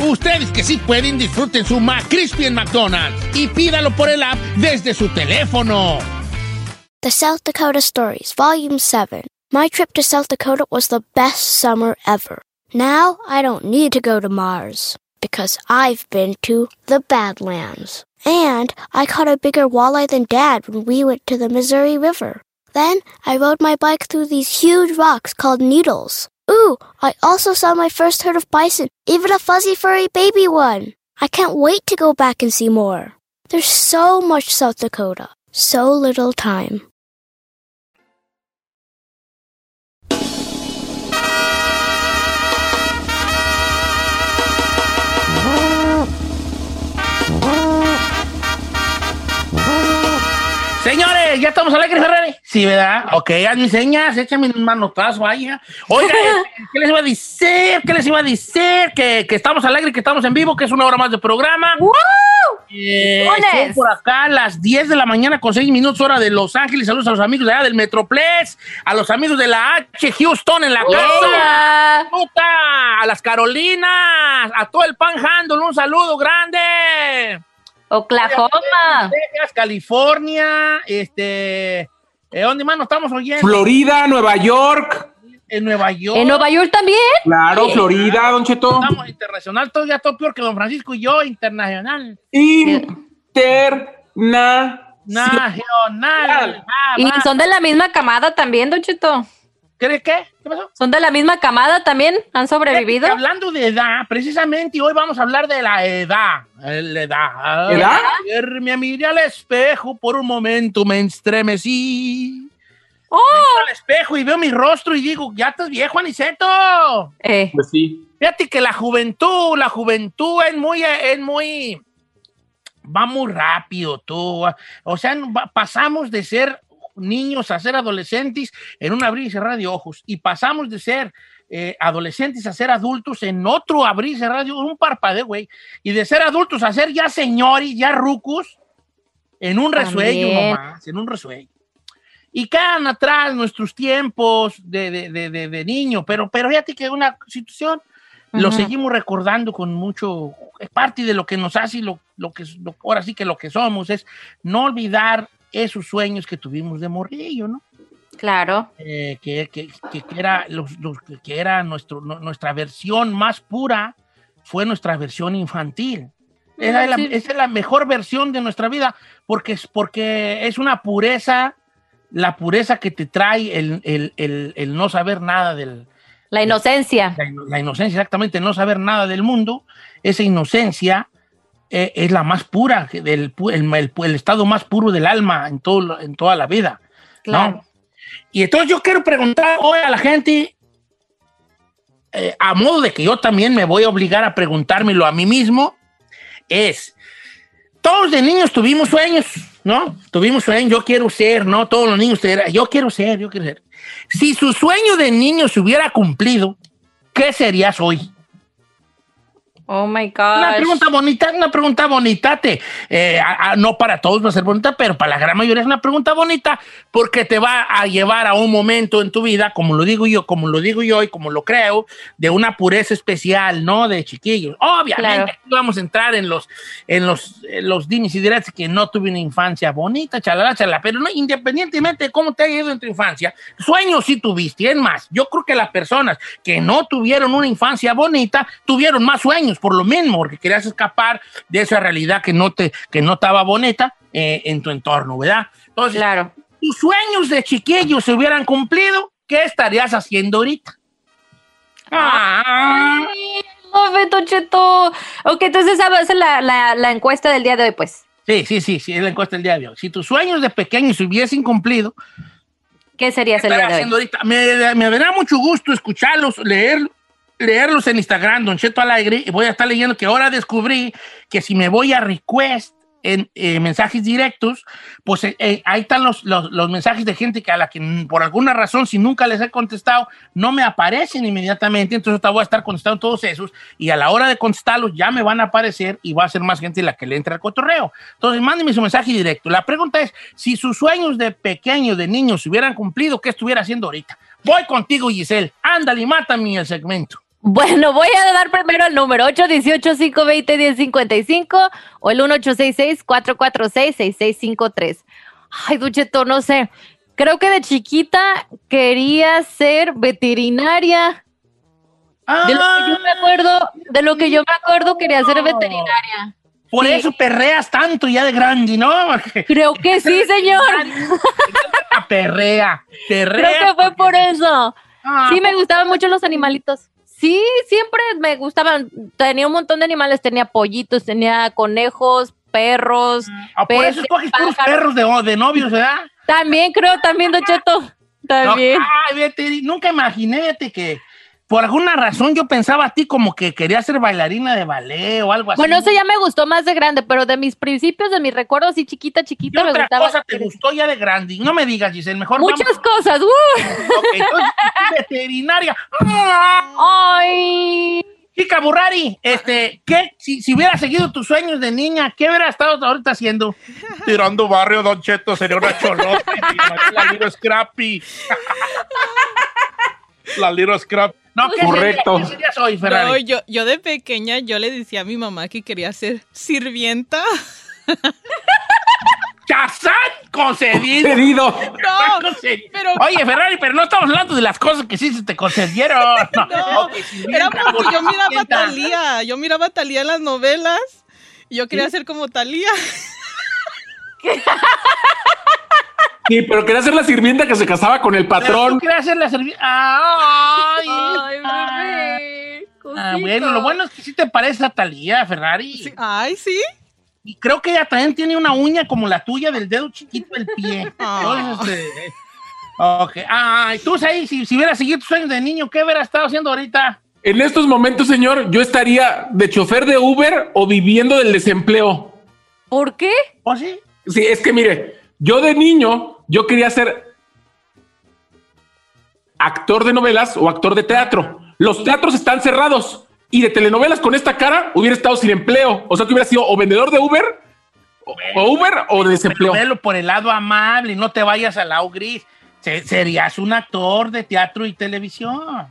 Speaker 3: Ustedes que sí pueden, disfruten su McCrispy en McDonald's y pídalo por el app desde su teléfono.
Speaker 10: The South Dakota Stories, Volume 7. My trip to South Dakota was the best summer ever. Now I don't need to go to Mars because I've been to the Badlands. And I caught a bigger walleye than Dad when we went to the Missouri River. Then I rode my bike through these huge rocks called needles. Ooh, I also saw my first herd of bison, even a fuzzy furry baby one. I can't wait to go back and see more. There's so much South Dakota, so little time.
Speaker 3: Señores, ya estamos al aire, Ferrari. Sí, ¿verdad? Ok, haz mis señas, échame un manotazo, vaya. Oiga, este, ¿qué les iba a decir? ¿Qué les iba a decir? Que, que estamos al aire, que estamos en vivo, que es una hora más de programa. Eh,
Speaker 6: ¡Lunes!
Speaker 3: son por acá a las 10 de la mañana con 6 minutos hora de Los Ángeles. Saludos a los amigos de allá del Metroplex, a los amigos de la H Houston en la casa. Puta, a las Carolinas, a todo el Panhandle, un saludo grande.
Speaker 6: Oklahoma.
Speaker 3: Texas, California, este, eh, ¿dónde más nos estamos oyendo?
Speaker 7: Florida, Nueva York.
Speaker 3: En Nueva York.
Speaker 6: ¿En Nueva York también?
Speaker 7: Claro, Florida, Don Cheto.
Speaker 3: Estamos internacional, todo ya todo peor que Don Francisco y yo, internacional.
Speaker 7: Interna.
Speaker 3: Nacional. Ah,
Speaker 6: Y son de la misma camada también, Don Cheto.
Speaker 3: ¿Qué? ¿Qué? ¿Qué pasó?
Speaker 6: ¿Son de la misma camada también? ¿Han sobrevivido?
Speaker 3: Hablando de edad, precisamente hoy vamos a hablar de la edad. La edad.
Speaker 7: ¿Edad?
Speaker 3: Ayer me miré al espejo, por un momento me estremecí.
Speaker 6: ¡Oh!
Speaker 3: Me miro al espejo y veo mi rostro y digo, ya estás viejo, Aniceto.
Speaker 6: Eh,
Speaker 7: Pues sí.
Speaker 3: Fíjate que la juventud, la juventud es muy, es muy, va muy rápido, tú. O sea, pasamos de ser niños a ser adolescentes en un abrir y cerrar de ojos y pasamos de ser eh, adolescentes a ser adultos en otro abrir y cerrar de ojos, un parpadeo, güey. Y de ser adultos a ser ya señores, ya rucos, en un resuello nomás, en un resuello. Y quedan atrás nuestros tiempos de, de, de, de- niño, pero, pero fíjate que una situación lo seguimos recordando con mucho, es parte de lo que nos hace y lo, lo que, lo- ahora sí que lo que somos es no olvidar esos sueños que tuvimos de morrillo, ¿no?
Speaker 6: claro.
Speaker 3: Eh, que, que- que- era, los, los- que era nuestro, no- nuestra versión más pura, fue nuestra versión infantil. Esa, es la,
Speaker 6: sí.
Speaker 3: esa es la mejor versión de nuestra vida, porque es, porque es una pureza, la pureza que te trae el, el- el- el no saber nada del,
Speaker 6: La inocencia.
Speaker 3: la, la inocencia, exactamente, no saber nada del mundo, esa inocencia eh, es la más pura, del, el, el- el estado más puro del alma en, todo, en toda la vida. ¿no?
Speaker 6: Claro.
Speaker 3: Y entonces yo quiero preguntar hoy a la gente, eh, a modo de que yo también me voy a obligar a preguntármelo a mí mismo, es, todos de niños tuvimos sueños, ¿no? Tuvimos sueños, yo quiero ser, ¿no? Todos los niños, yo quiero ser, yo quiero ser. Si su sueño de niño se hubiera cumplido, ¿qué serías hoy?
Speaker 6: Oh my
Speaker 3: Una
Speaker 6: gosh.
Speaker 3: pregunta bonita, una pregunta bonita, te, eh, a- a- no para todos va a ser bonita, pero para la gran mayoría es una pregunta bonita porque te va a llevar a un momento en tu vida, como lo digo yo, como lo digo yo y como lo creo, de una pureza especial, ¿no? De chiquillos. Obviamente
Speaker 6: Claro.
Speaker 3: aquí vamos a entrar en los, en los, en los dimes y diretes que no tuve una infancia bonita, chalala, chalala, pero no, independientemente de cómo te haya ido en tu infancia, sueños sí tuviste. Es más, yo creo que las personas que no tuvieron una infancia bonita tuvieron más sueños por lo mismo, porque querías escapar de esa realidad que no te que no estaba bonita eh, en tu entorno, ¿verdad? Entonces,
Speaker 6: Claro.
Speaker 3: tus sueños de chiquillo se hubieran cumplido, ¿qué estarías haciendo ahorita? Ah,
Speaker 6: No, Beto Cheto. Ok, entonces esa va a ser la, la, la encuesta del día de hoy, pues.
Speaker 3: sí, sí, sí, sí, es la encuesta del día de hoy. Si tus sueños de pequeño se hubiesen cumplido,
Speaker 6: ¿Qué sería
Speaker 3: ¿qué
Speaker 6: el día
Speaker 3: estarías
Speaker 6: de
Speaker 3: haciendo
Speaker 6: hoy?
Speaker 3: ahorita? Me, me dará mucho gusto escucharlos, leer, leerlos en Instagram, Don Cheto Alegre, y voy a estar leyendo que ahora descubrí que si me voy a request en eh, mensajes directos, pues eh, eh, ahí están los, los, los mensajes de gente que a la que por alguna razón, si nunca les he contestado, no me aparecen inmediatamente, entonces ahorita voy a estar contestando todos esos y a la hora de contestarlos ya me van a aparecer y va a ser más gente la que le entre al cotorreo. Entonces, mándenme su mensaje directo. La pregunta es, si sus sueños de pequeño, de niño, se hubieran cumplido, ¿qué estuviera haciendo ahorita? Voy contigo, Giselle. Ándale, mátame el segmento.
Speaker 6: Bueno, voy a dar primero el número 818-520-1055 o el 1866-446-6653. Ay, Ducheto, no sé. Creo que de chiquita quería ser veterinaria. De lo que yo me acuerdo, de lo que yo me acuerdo quería ser veterinaria.
Speaker 3: Por
Speaker 6: Sí.
Speaker 3: eso perreas tanto ya de grande, ¿no?
Speaker 6: Creo que sí, señor.
Speaker 3: La perrea, perrea.
Speaker 6: Creo que fue por eso.
Speaker 3: Ah,
Speaker 6: Sí, me gustaban mucho los animalitos. Sí, siempre me gustaban. Tenía un montón de animales. Tenía pollitos, tenía conejos, perros.
Speaker 3: Ah, por eso escoges puros perros de, de novios, ¿verdad?
Speaker 6: También creo, también, Don Cheto. También.
Speaker 3: No, ay, vete, nunca imaginé vete, que por alguna razón yo pensaba a ti como que querías ser bailarina de ballet o algo así.
Speaker 6: Bueno, eso ya me gustó más de grande, pero de mis principios, de mis recuerdos, así chiquita,
Speaker 3: ¿Qué
Speaker 6: chiquita, me
Speaker 3: otra
Speaker 6: gustaba.
Speaker 3: cosa te gustó ya de grande? No me digas, Giselle, mejor
Speaker 6: Muchas
Speaker 3: vamos.
Speaker 6: cosas. ¡uh!
Speaker 3: Ok, entonces, veterinaria.
Speaker 6: Ay.
Speaker 3: Chica Burrari, este, ¿qué? Si, si hubiera seguido tus sueños de niña, ¿qué hubiera estado ahorita haciendo? Tirando barrio, Don Cheto, sería una cholote. la Little Scrappy. la Little Scrappy. No, ¿qué
Speaker 7: Correcto.
Speaker 3: Sería, ¿Qué serías hoy, Ferrari?
Speaker 11: No, yo, yo de pequeña yo le decía a mi mamá que quería ser sirvienta.
Speaker 3: ¡Chazán concedido!
Speaker 7: Concedido.
Speaker 3: Chazán concedido.
Speaker 11: pero-
Speaker 3: Oye, Ferrari, pero no estamos hablando de las cosas que sí se te concedieron. No,
Speaker 11: No,
Speaker 3: Ok, sí,
Speaker 11: Era porque yo miraba a. Talía. Yo miraba a Talía en las novelas. Y yo quería ser como Talía.
Speaker 7: Sí, pero quería ser la sirvienta que se casaba con el
Speaker 3: Pero
Speaker 7: patrón.
Speaker 3: tú querías hacer la servilleta. Ay,
Speaker 6: Ay, bebé.
Speaker 3: Ah, bueno, lo bueno es que sí te parece a Talía Ferrari.
Speaker 11: Ay, sí.
Speaker 3: Y creo que ella también tiene una uña como la tuya del dedo chiquito del pie. Entonces, este, ok. Ay, tú, ahí, si, si hubieras seguido tus sueños de niño, ¿qué hubieras estado haciendo ahorita?
Speaker 7: En estos momentos, señor, yo estaría de chofer de Uber o viviendo del desempleo.
Speaker 6: ¿Por qué?
Speaker 3: ¿O sí?
Speaker 7: Sí, es que mire, yo de niño, yo quería ser actor de novelas o actor de teatro. Los teatros están cerrados y de telenovelas con esta cara hubiera estado sin empleo. O sea que hubiera sido o vendedor de Uber, o, o Uber o de desempleo.
Speaker 3: Pero velo por el lado amable y no te vayas al lado gris. Se- serías un actor de teatro y televisión.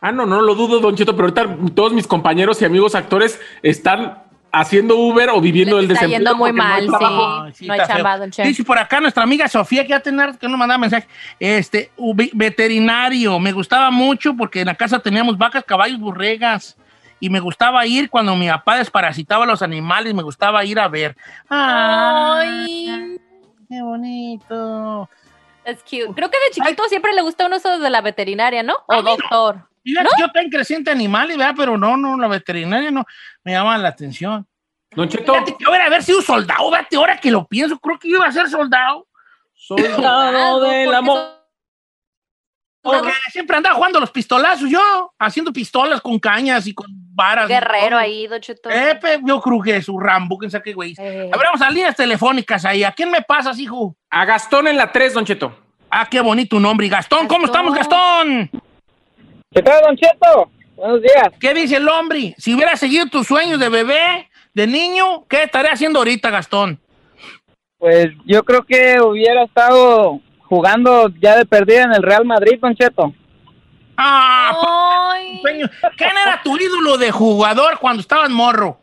Speaker 7: Ah, no, no lo dudo, Don Cheto, pero ahorita todos mis compañeros y amigos actores están haciendo Uber o viviendo del
Speaker 6: Está
Speaker 7: desempleo.
Speaker 6: yendo muy
Speaker 7: no
Speaker 6: mal,
Speaker 7: trabajo.
Speaker 6: sí. No hay
Speaker 3: está feo.
Speaker 6: chamba, don Che.
Speaker 3: Dice por acá nuestra amiga Sofía, que ya tener que nos mandaba mensaje. Este, veterinario, me gustaba mucho porque en la casa teníamos vacas, caballos, burregas. Y me gustaba ir cuando mi papá desparasitaba a los animales, me gustaba ir a ver.
Speaker 6: Ay,
Speaker 3: qué bonito.
Speaker 6: Es cute. Creo que de chiquito siempre le gusta uno eso de la veterinaria, ¿no? O doctor.
Speaker 3: Mira, yo tengo creciente animales, ¿verdad? Pero no, no, la veterinaria no me llama la atención.
Speaker 7: Don Cheto.
Speaker 3: Fíjate que hubiera haber sido soldado, vete, ahora que lo pienso, creo que yo iba a ser soldado.
Speaker 7: Soldado del amor.
Speaker 3: Porque siempre andaba jugando los pistolazos yo, haciendo pistolas con cañas y con varas. y
Speaker 6: Guerrero ahí, Don Cheto.
Speaker 3: Epe, yo creo que su Rambo, quién sabe qué güey.
Speaker 6: Eh.
Speaker 3: A ver, vamos a líneas telefónicas ahí. ¿A quién me pasas, hijo?
Speaker 7: A Gastón en la 3, Don Cheto.
Speaker 3: Ah, qué bonito nombre. Y Gastón, ¿cómo estamos, Gastón?
Speaker 12: ¿Qué tal, Don Cheto? Buenos días.
Speaker 3: ¿Qué dice el hombre? Si hubiera seguido tus sueños de bebé, de niño, ¿qué estaría haciendo ahorita, Gastón?
Speaker 12: Pues yo creo que hubiera estado jugando ya de perdida en el Real Madrid, Don Cheto.
Speaker 3: Ah. ¿Quién era tu ídolo de jugador cuando estabas morro?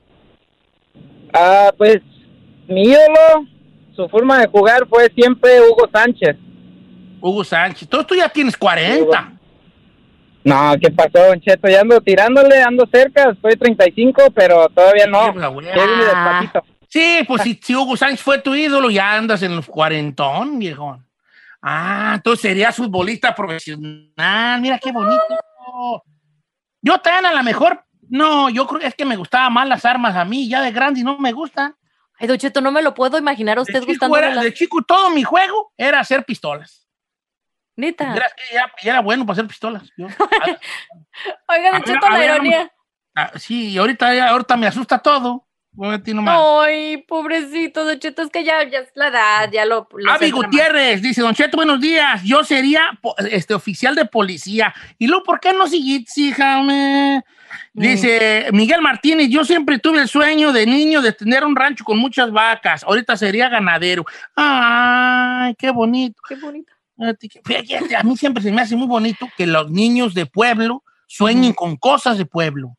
Speaker 12: Ah, pues mi ídolo, su forma de jugar fue siempre Hugo Sánchez.
Speaker 3: Hugo Sánchez. Entonces tú ya tienes 40.
Speaker 12: No, ¿qué pasó, Don Cheto? Ya ando tirándole, ando cerca, estoy 35, pero todavía no.
Speaker 3: la
Speaker 12: despacito.
Speaker 3: Sí, pues si, si Hugo Sánchez fue tu ídolo, ya andas en los cuarentón, viejo. Ah, entonces serías futbolista profesional. Mira qué bonito. Yo también a lo mejor, no, yo creo que es que me gustaban más las armas a mí, ya de grande y no me gustan.
Speaker 6: Ay, Don Cheto, no me lo puedo imaginar a usted gustando
Speaker 3: era- de chico todo mi juego era hacer pistolas.
Speaker 6: Neta.
Speaker 3: Que ya, ya era bueno para hacer pistolas. Yo-
Speaker 6: Oiga,
Speaker 3: A
Speaker 6: Cheto, la ironía.
Speaker 3: Ah, sí, y ahorita, ahorita me asusta todo.
Speaker 6: Ay, pobrecito, Don Cheto, es que ya, ya es la edad, ya lo... lo
Speaker 3: Avi. Gutiérrez dice, Don Cheto, buenos días. Yo sería este oficial de policía. Y luego, ¿por qué no seguís, hija? me? Dice Miguel Martínez, yo siempre tuve el sueño de niño de tener un rancho con muchas vacas. Ahorita sería ganadero. Ay, qué bonito.
Speaker 6: Qué bonito.
Speaker 3: A mí siempre se me hace muy bonito que los niños de pueblo sueñen con cosas de pueblo.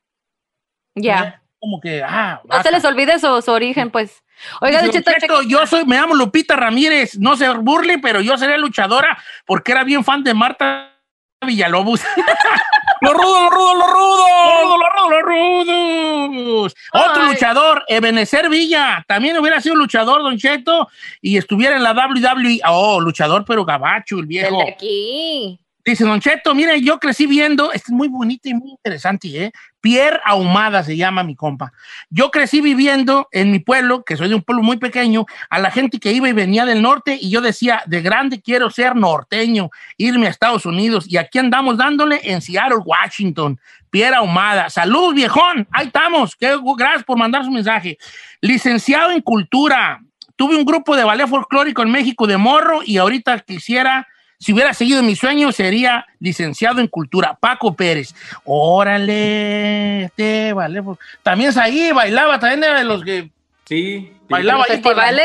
Speaker 6: Ya.
Speaker 3: Como que, ah,
Speaker 6: No se les olvide su, su origen, pues. Oiga, Don
Speaker 3: Dice,
Speaker 6: Cheto,
Speaker 3: "Don Cheto, yo soy, me llamo Lupita Ramírez, no se burle, pero yo sería luchadora porque era bien fan de Marta Villalobos. ¡Los rudos, los rudos, los rudos! ¡Los rudos, los rudos, los rudos! Otro
Speaker 6: Ay.
Speaker 3: luchador, Ebenezer Villa, también hubiera sido luchador, Don Cheto, y estuviera en la WWE. Oh, luchador, pero gabacho, el
Speaker 6: el
Speaker 3: viejo.
Speaker 6: de aquí.
Speaker 3: Dice Don Cheto, mire, yo crecí viendo, este es muy bonito y muy interesante, ¿eh? Pierre Ahumada se llama mi compa. Yo crecí viviendo en mi pueblo, que soy de un pueblo muy pequeño, a la gente que iba y venía del norte, y yo decía, de grande quiero ser norteño, irme a Estados Unidos, y aquí andamos dándole en Seattle, Washington. Pierre Ahumada. Salud, viejón. Ahí estamos. Gracias por mandar su mensaje. Licenciado en Cultura. Tuve un grupo de ballet folclórico en México de morro y ahorita quisiera, si hubiera seguido mi sueño, sería licenciado en Cultura. Paco Pérez. Órale, este ballet fol- También es ahí, bailaba, también era de los que
Speaker 7: Sí.
Speaker 3: bailaba
Speaker 6: ¿Los
Speaker 3: ahí.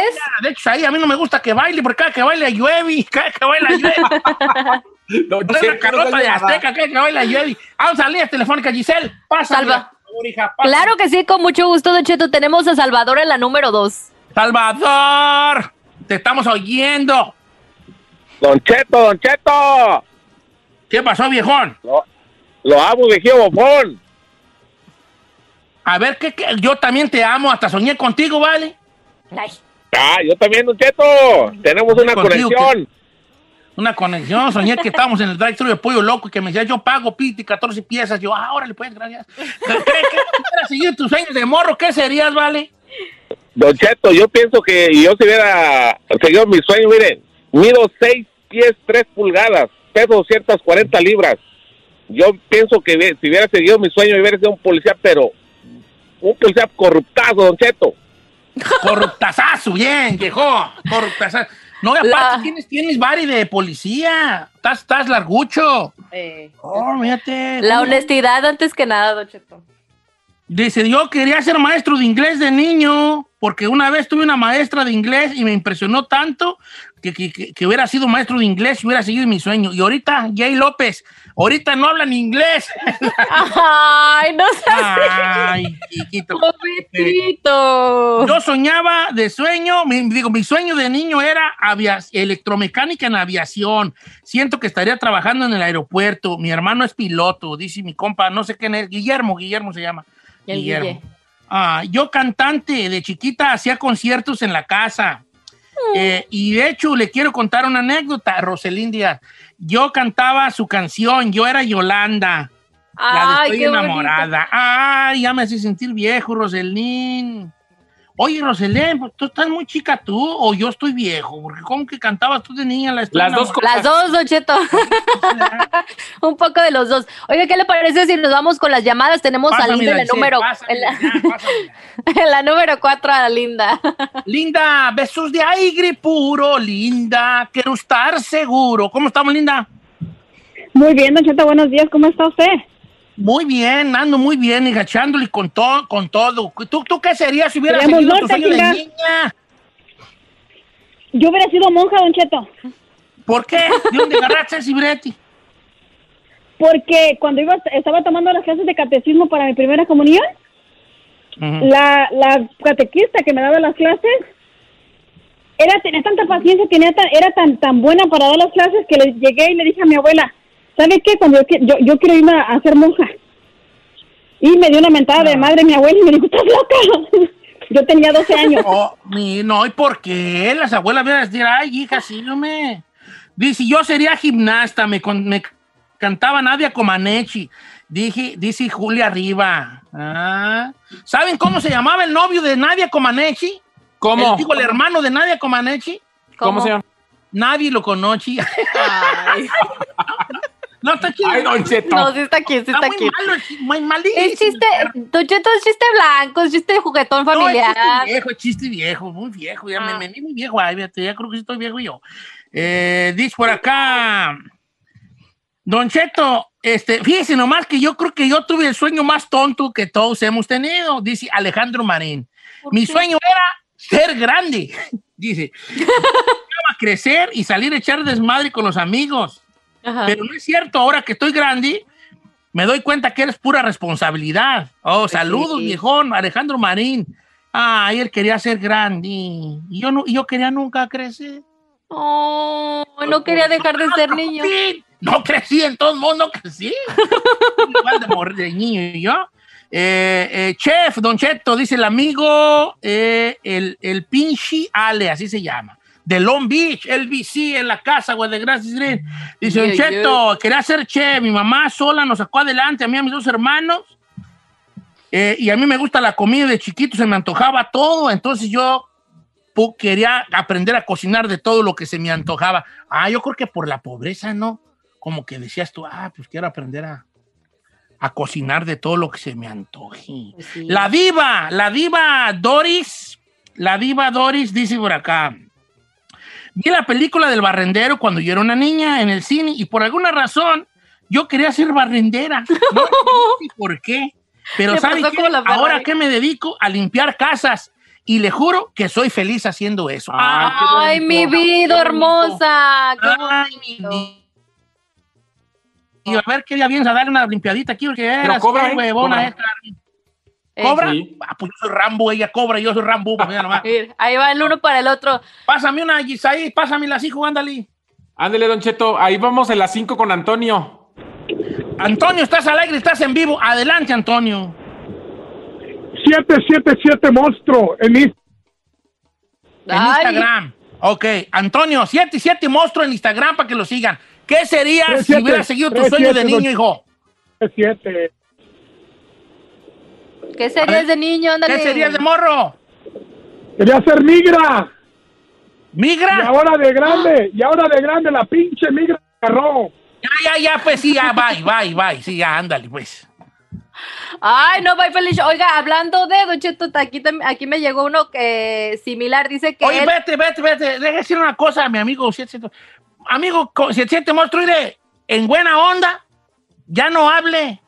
Speaker 3: De hecho, ahí a mí no me gusta que baile, porque cada que baila llueve, cada que baila llueve. No es una
Speaker 7: no
Speaker 3: de. Azteca, cada que baila llueve. Vamos a líneas telefónicas, Giselle. Pasa.
Speaker 6: Salva. Claro que sí, con mucho gusto, Don Cheto. Tenemos a Salvador en la número dos.
Speaker 3: Salvador, te estamos oyendo.
Speaker 12: Don Cheto, Don Cheto.
Speaker 3: ¿Qué pasó, viejón?
Speaker 12: Lo, lo amo, viejo bofón.
Speaker 3: A ver, ¿qué, qué? yo también te amo, hasta soñé contigo, ¿vale?
Speaker 6: Ay.
Speaker 13: Ah, yo también, Don Cheto. Tenemos una
Speaker 3: Contigo
Speaker 13: conexión.
Speaker 3: Una conexión, soñé que estábamos en el drive-thru de Pollo Loco y que me decía, yo pago piti 14 piezas. Yo, ah, órale, pues, gracias. ¿Qué, qué, qué quisieras seguir tus sueños de morro? ¿Qué serías, vale?
Speaker 13: Don Cheto, yo pienso que yo si hubiera seguido mi sueño, miren, mido 6 pies 3 pulgadas, peso 240 libras. Yo pienso que si hubiera seguido mi sueño, hubiera sido un policía, pero un policía corruptazo, Don Cheto.
Speaker 3: Corruptazazo, bien, viejo. Corruptazazo. No, y aparte tienes, tienes bari de policía. Estás, estás largucho. Oh, fíjate.
Speaker 6: La honestidad antes que nada, Don Cheto.
Speaker 3: Dice, yo quería ser maestro de inglés de niño, porque una vez tuve una maestra de inglés y me impresionó tanto que, que- que- hubiera sido maestro de inglés y hubiera seguido mi sueño. Y ahorita, Jay López, ahorita no hablan inglés.
Speaker 6: Ay, no seas
Speaker 3: Ay, chiquito.
Speaker 6: Pobrecito.
Speaker 3: Yo soñaba de sueño, mi- digo, mi sueño de niño era electromecánica en aviación. Siento que estaría trabajando en el aeropuerto. Mi hermano es piloto, dice mi compa, no sé quién es, Guillermo, Guillermo se llama.
Speaker 6: El
Speaker 3: Guillermo.
Speaker 6: Guille.
Speaker 3: Ah, yo cantante, de chiquita hacía conciertos en la casa. Eh, y de hecho le quiero contar una anécdota, Roselín Díaz. Yo cantaba su canción, yo era Yolanda. La de Estoy
Speaker 6: bonito.
Speaker 3: enamorada. Ay, ya me hace sentir viejo, Roselín. Oye, Roselín, pues tú estás muy chica tú o yo estoy viejo, porque como que cantabas tú de niña la
Speaker 7: Las dos
Speaker 3: enamorada?
Speaker 6: Las dos, Don Cheto. Un poco de los dos. Oiga, ¿qué le parece si nos vamos con las llamadas? Tenemos a Linda en la
Speaker 3: Giselle,
Speaker 6: número,
Speaker 3: pásamela,
Speaker 6: en la, en la número cuatro a Linda.
Speaker 3: Linda, besos de aire puro, Linda, quiero estar seguro. ¿Cómo estamos, Linda?
Speaker 14: Muy bien, Don Cheto, buenos días, ¿cómo está usted?
Speaker 3: Muy bien, ando muy bien, enganchándole con todo, con todo. ¿Tú, ¿Tú qué serías si hubieras
Speaker 14: Queremos
Speaker 3: seguido tu sueño de niña?
Speaker 14: Yo hubiera sido monja, Don Cheto,
Speaker 3: ¿Por qué? ¿De dónde agarraste brete?
Speaker 14: porque cuando iba, estaba tomando las clases de catecismo para mi primera comunión, la, la catequista que me daba las clases era tenía tanta paciencia, tenía tan- era tan tan buena para dar las clases que le llegué y le dije a mi abuela, ¿sabe qué? Cuando yo, yo, yo quiero irme a, a ser monja. Y me dio una mentada de madre mi abuela y me dijo, ¿estás loca? yo tenía 12 años.
Speaker 3: Oh, mi- no, ¿y por qué? Las abuelas van a decir, ay, hija, sí, no me... Dice, yo sería gimnasta, me, con- me cantaba Nadia Comaneci. Dije, dice Julia Riva. Ah. ¿Saben cómo se llamaba el novio de Nadia Comaneci?
Speaker 7: ¿Cómo?
Speaker 3: El, digo, el hermano de Nadia Comaneci.
Speaker 7: ¿Cómo se llama?
Speaker 3: Nadie lo conoce. no, está chido.
Speaker 7: Ay, Don Cheto.
Speaker 6: No, sí está aquí, sí está,
Speaker 3: Está muy
Speaker 6: aquí.
Speaker 3: malo, es muy malísimo.
Speaker 6: Es chiste, Don Cheto, es chiste blanco, es chiste de juguetón
Speaker 3: No, es
Speaker 6: familiar.
Speaker 3: chiste viejo, es chiste viejo, muy viejo. Ya me, me vi muy viejo. Ay, fíjate, ya creo que estoy viejo yo. Eh, dice por acá, Don Cheto, este, fíjese nomás que yo creo que yo tuve el sueño más tonto que todos hemos tenido, dice Alejandro Marín. Mi sueño era ser grande, dice. Crecer y salir a echar desmadre con los amigos.
Speaker 6: Ajá.
Speaker 3: Pero no es cierto, ahora que estoy grande, me doy cuenta que eres pura responsabilidad. Oh, saludos,
Speaker 6: sí.
Speaker 3: viejón, Alejandro Marín. Ay, él quería ser grande. Y yo, no, yo quería nunca crecer.
Speaker 6: Oh, no quería dejar de ser niño.
Speaker 3: No crecí, en todo el mundo crecí. Igual de morir de niño y yo. Eh, eh, chef, Don Cheto, dice el amigo, eh, el, el pinche Ale, así se llama. De Long Beach, LBC, en la casa, güey, de Gracias Green. Dice,
Speaker 6: Yeah,
Speaker 3: Cheto, quería ser chef. Mi mamá sola nos sacó adelante, a mí y a mis dos hermanos. Eh, y a mí me gusta la comida de chiquito, se me antojaba todo. Entonces yo quería aprender a cocinar de todo lo que se me antojaba. Ah, yo creo que por la pobreza, ¿no? Como que decías tú, ah, pues quiero aprender a, a cocinar de todo lo que se me antoje. La diva, la diva Doris, la diva Doris dice por acá. Vi la película del barrendero cuando yo era una niña en el cine y por alguna razón yo quería ser barrendera. No sé por qué. Pero
Speaker 6: Le
Speaker 3: ¿sabe
Speaker 6: pasó
Speaker 3: qué? Ahora que me dedico a limpiar casas y le juro que soy feliz haciendo eso.
Speaker 6: Ay, mi vida hermosa. qué bonito.
Speaker 3: Y a ver qué día vienes a darle una limpiadita aquí porque eras
Speaker 7: cobra, ¿eh?
Speaker 3: huevona esta.
Speaker 6: Eh,
Speaker 3: ¿Cobra?
Speaker 7: Sí.
Speaker 3: Ah, pues yo soy Rambo, ella cobra, yo soy Rambo. pues mira nomás.
Speaker 6: Ahí va el uno para el otro.
Speaker 3: Pásame una Gisaí, pásame las hijos, ándale.
Speaker 7: Ándele, Don Cheto. Ahí vamos en las 5 con Antonio.
Speaker 3: Antonio, estás al aire, estás en vivo. Adelante, Antonio.
Speaker 15: 777 monstruo en Instagram.
Speaker 3: En. Instagram. Ok, Antonio, 7 y 7 monstruo en Instagram para que lo sigan. ¿Qué sería si hubieras seguido tu
Speaker 15: Tres,
Speaker 3: sueño de niño, hijo?
Speaker 15: Siete.
Speaker 6: ¿Qué serías de niño? Ándale.
Speaker 3: ¿Qué serías de morro?
Speaker 15: Quería ser migra.
Speaker 3: ¿Migra?
Speaker 15: Y ahora de grande, y ahora de grande la pinche migra agarró.
Speaker 3: Ya, ya, ya, pues sí, ya, bye, bye, bye. Sí, ya, ándale, pues.
Speaker 6: Ay, no, bye, Feliz. Oiga, hablando de Don Cheto, aquí, aquí me llegó uno que similar. Dice que
Speaker 3: Oye,
Speaker 6: él-
Speaker 3: vete, vete, vete. Deja decir una cosa a mi amigo 77. Amigo co- 77 monstruo, en buena onda, ya no hable.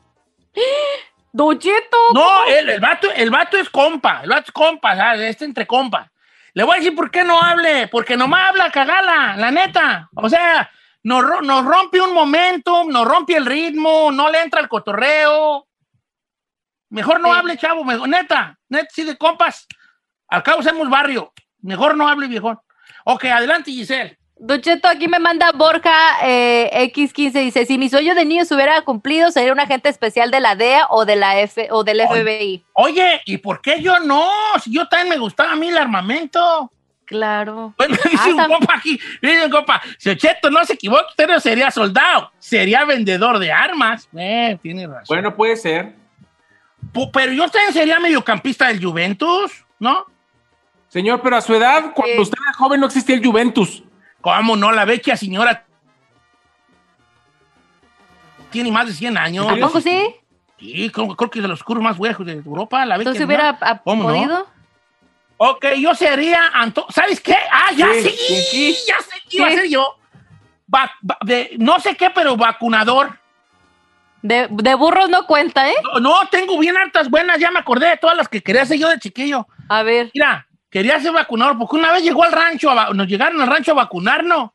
Speaker 6: Don Cheto.
Speaker 3: No, el, el, vato, el vato es compa, el vato es compa, ¿sabes? Este entre compa. Le voy a decir por qué no hable, porque nomás habla cagala, la neta. O sea, nos rompe un momento, nos rompe el ritmo, no le entra el cotorreo. Mejor no hable, chavo, mejor, neta, neta, sí de compas. Al cabo somos barrio. Mejor no hable, viejón. Ok, adelante, Giselle.
Speaker 6: Don Cheto, aquí me manda Borja eh, X15, dice, si mi sueño de niño se hubiera cumplido, sería un agente especial de la DEA o, de la F, o del FBI.
Speaker 3: Oye, ¿y por qué yo no? Si yo también me gustaba a mí el armamento.
Speaker 6: Claro.
Speaker 3: Bueno, dice un compa aquí, dice un compa, si Cheto no se equivoca, usted no sería soldado, sería vendedor de armas. Eh, tiene razón.
Speaker 7: Bueno, puede ser.
Speaker 3: Pero yo también sería mediocampista del Juventus, ¿no?
Speaker 7: Señor, pero a su edad, cuando usted era joven, no existía el Juventus.
Speaker 3: ¿Cómo no? La vecchia señora tiene más de 100 años.
Speaker 6: ¿A poco sí?
Speaker 3: Sí, creo, creo que es de los cursos más viejos de Europa. La vecchia
Speaker 6: Entonces hubiera
Speaker 3: señora. ¿Cómo no?
Speaker 6: podido.
Speaker 3: Ok, yo sería Anto- ¿Sabes qué? Ah, ya
Speaker 7: Sí,
Speaker 3: sí,
Speaker 7: sí, sí.
Speaker 3: ya sé qué iba a ser yo. Va- va- de, no sé qué, pero vacunador.
Speaker 6: De, de burros no cuenta, ¿eh?
Speaker 3: No, no, tengo bien hartas buenas, ya me acordé de todas las que quería hacer yo de chiquillo.
Speaker 6: A ver.
Speaker 3: Mira, quería ser vacunador, porque una vez llegó al rancho, a nos llegaron al rancho a vacunarnos.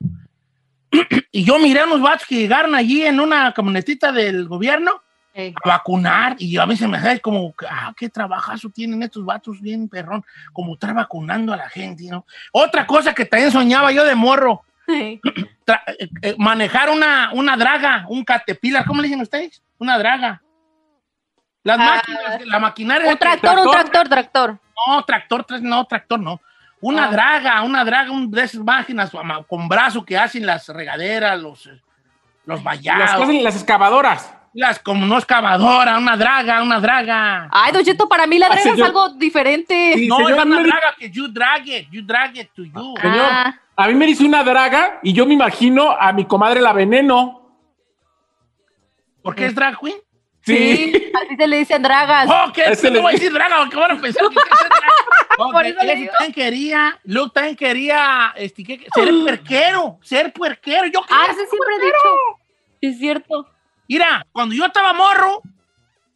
Speaker 3: y yo miré a unos vatos que llegaron allí en una camionetita del gobierno a vacunar. Y a mí se me hace como, ah, qué trabajazo tienen estos vatos bien perrón, como estar vacunando a la gente, ¿no? Otra cosa que también soñaba yo de morro,
Speaker 6: Sí.
Speaker 3: eh, eh, manejar una, una draga, un caterpillar, ¿cómo le dicen ustedes? Una draga. Las
Speaker 6: Ah,
Speaker 3: máquinas, la maquinaria.
Speaker 6: Un tractor, un tractor, tractor.
Speaker 3: No, tractor, tra- no, tractor no. Una
Speaker 6: Ah.
Speaker 3: draga, una draga, un de esas máquinas con brazo que hacen las regaderas, los, eh, los
Speaker 7: Las,
Speaker 3: vallados.
Speaker 7: que hacen las excavadoras.
Speaker 3: Las como no excavadora, una draga, una draga.
Speaker 6: Ay, Don Cheto, para mí la
Speaker 7: Ah,
Speaker 6: draga es
Speaker 7: señor.
Speaker 6: algo diferente.
Speaker 7: Sí,
Speaker 3: no,
Speaker 7: señor,
Speaker 3: es una draga que you drag it, you drag it to you.
Speaker 7: Señor,
Speaker 6: Ah.
Speaker 7: a mí me dice una draga y yo me imagino a mi comadre la veneno.
Speaker 3: ¿Por qué es drag queen?
Speaker 6: Sí, así se le dicen dragas.
Speaker 3: Oh, que
Speaker 7: Ese
Speaker 3: no
Speaker 7: le-
Speaker 3: voy a decir draga, porque van a pensar que
Speaker 6: Por eso digo.
Speaker 3: también quería, Luke también quería este, ¿qué- ser puerquero, ser puerquero. Yo quería
Speaker 6: Ah, ese
Speaker 3: ser
Speaker 6: siempre he dicho. Es cierto.
Speaker 3: Mira, cuando yo estaba morro,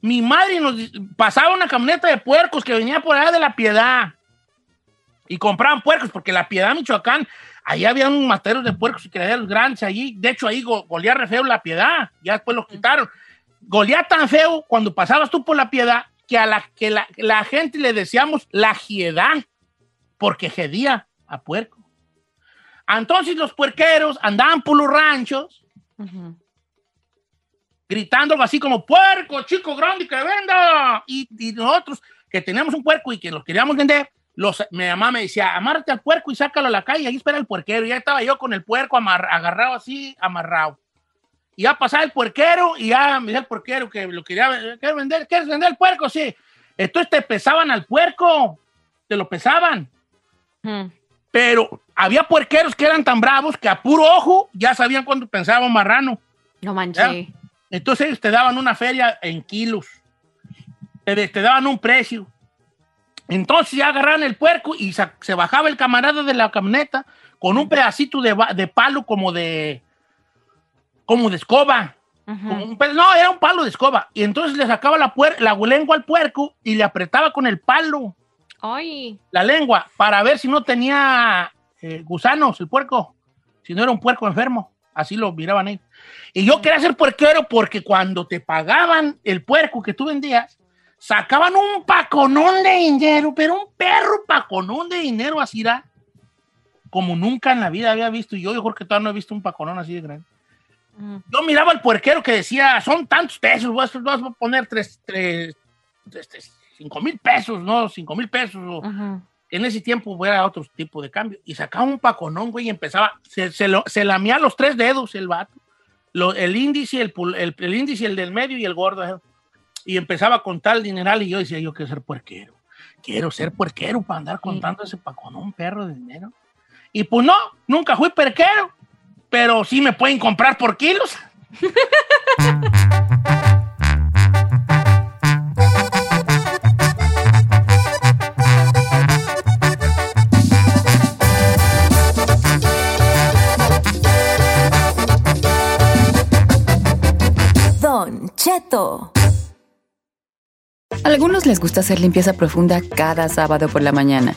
Speaker 3: mi madre nos pasaba una camioneta de puercos que venía por allá de La Piedad. Y compraban puercos, porque La Piedad, Michoacán, ahí había un materos de puercos y criaderos grandes allí. De hecho, ahí go- golía re feo La Piedad. Ya después lo quitaron. Golía tan feo cuando pasabas tú por La Piedad que a la, que la, la gente le decíamos la jiedad, porque jedía a puerco. Entonces los puerqueros andaban por los ranchos gritando algo así como puerco, chico grande que venda. Y, y nosotros que teníamos un puerco y que lo queríamos vender, los, mi mamá me decía, amárrate al puerco y sácalo a la calle, ahí espera el puerquero. Y ya estaba yo con el puerco amar- agarrado así, amarrado. Y ya pasaba el puerquero y ya me decía el puerquero que lo quería ¿quieres vender. ¿Quieres vender el puerco? Sí. Entonces te pesaban al puerco, te lo pesaban.
Speaker 6: Mm.
Speaker 3: Pero había puerqueros que eran tan bravos que a puro ojo ya sabían cuándo pensaba un marrano.
Speaker 6: No manches.
Speaker 3: Entonces ellos te daban una feria en kilos. Te, te daban un precio. Entonces ya agarraban el puerco y sa- se bajaba el camarada de la camioneta con un pedacito de, de palo como de como de escoba. Como un pe- no, era un palo de escoba. Y entonces le sacaba la, puer- la lengua al puerco y le apretaba con el palo
Speaker 6: Ay.
Speaker 3: la lengua para ver si no tenía eh, gusanos el puerco, si no era un puerco enfermo. Así lo miraban ahí. Y yo quería ser puerquero porque cuando te pagaban el puerco que tú vendías, sacaban un paconón de dinero, pero un perro paconón de dinero así era, como nunca en la vida había visto. Y yo, yo creo que todavía no he visto un paconón así de grande. Yo miraba al puerquero que decía, son tantos pesos, vas, vas a poner tres, tres, este, cinco mil pesos, ¿no? Cinco mil pesos. en ese tiempo era otro tipo de cambio. Y sacaba un paconón, güey, y empezaba, se, se, lo- se lamía los tres dedos el vato. Lo- el índice, el, el, el índice, el del medio y el gordo. Y empezaba a contar el dineral y yo decía, yo quiero ser puerquero. Quiero ser puerquero para andar contando ese paconón perro de dinero. Y pues no, nunca fui puerquero, pero sí me pueden comprar por kilos.
Speaker 2: Don Cheto. A algunos les gusta hacer limpieza profunda cada sábado por la mañana.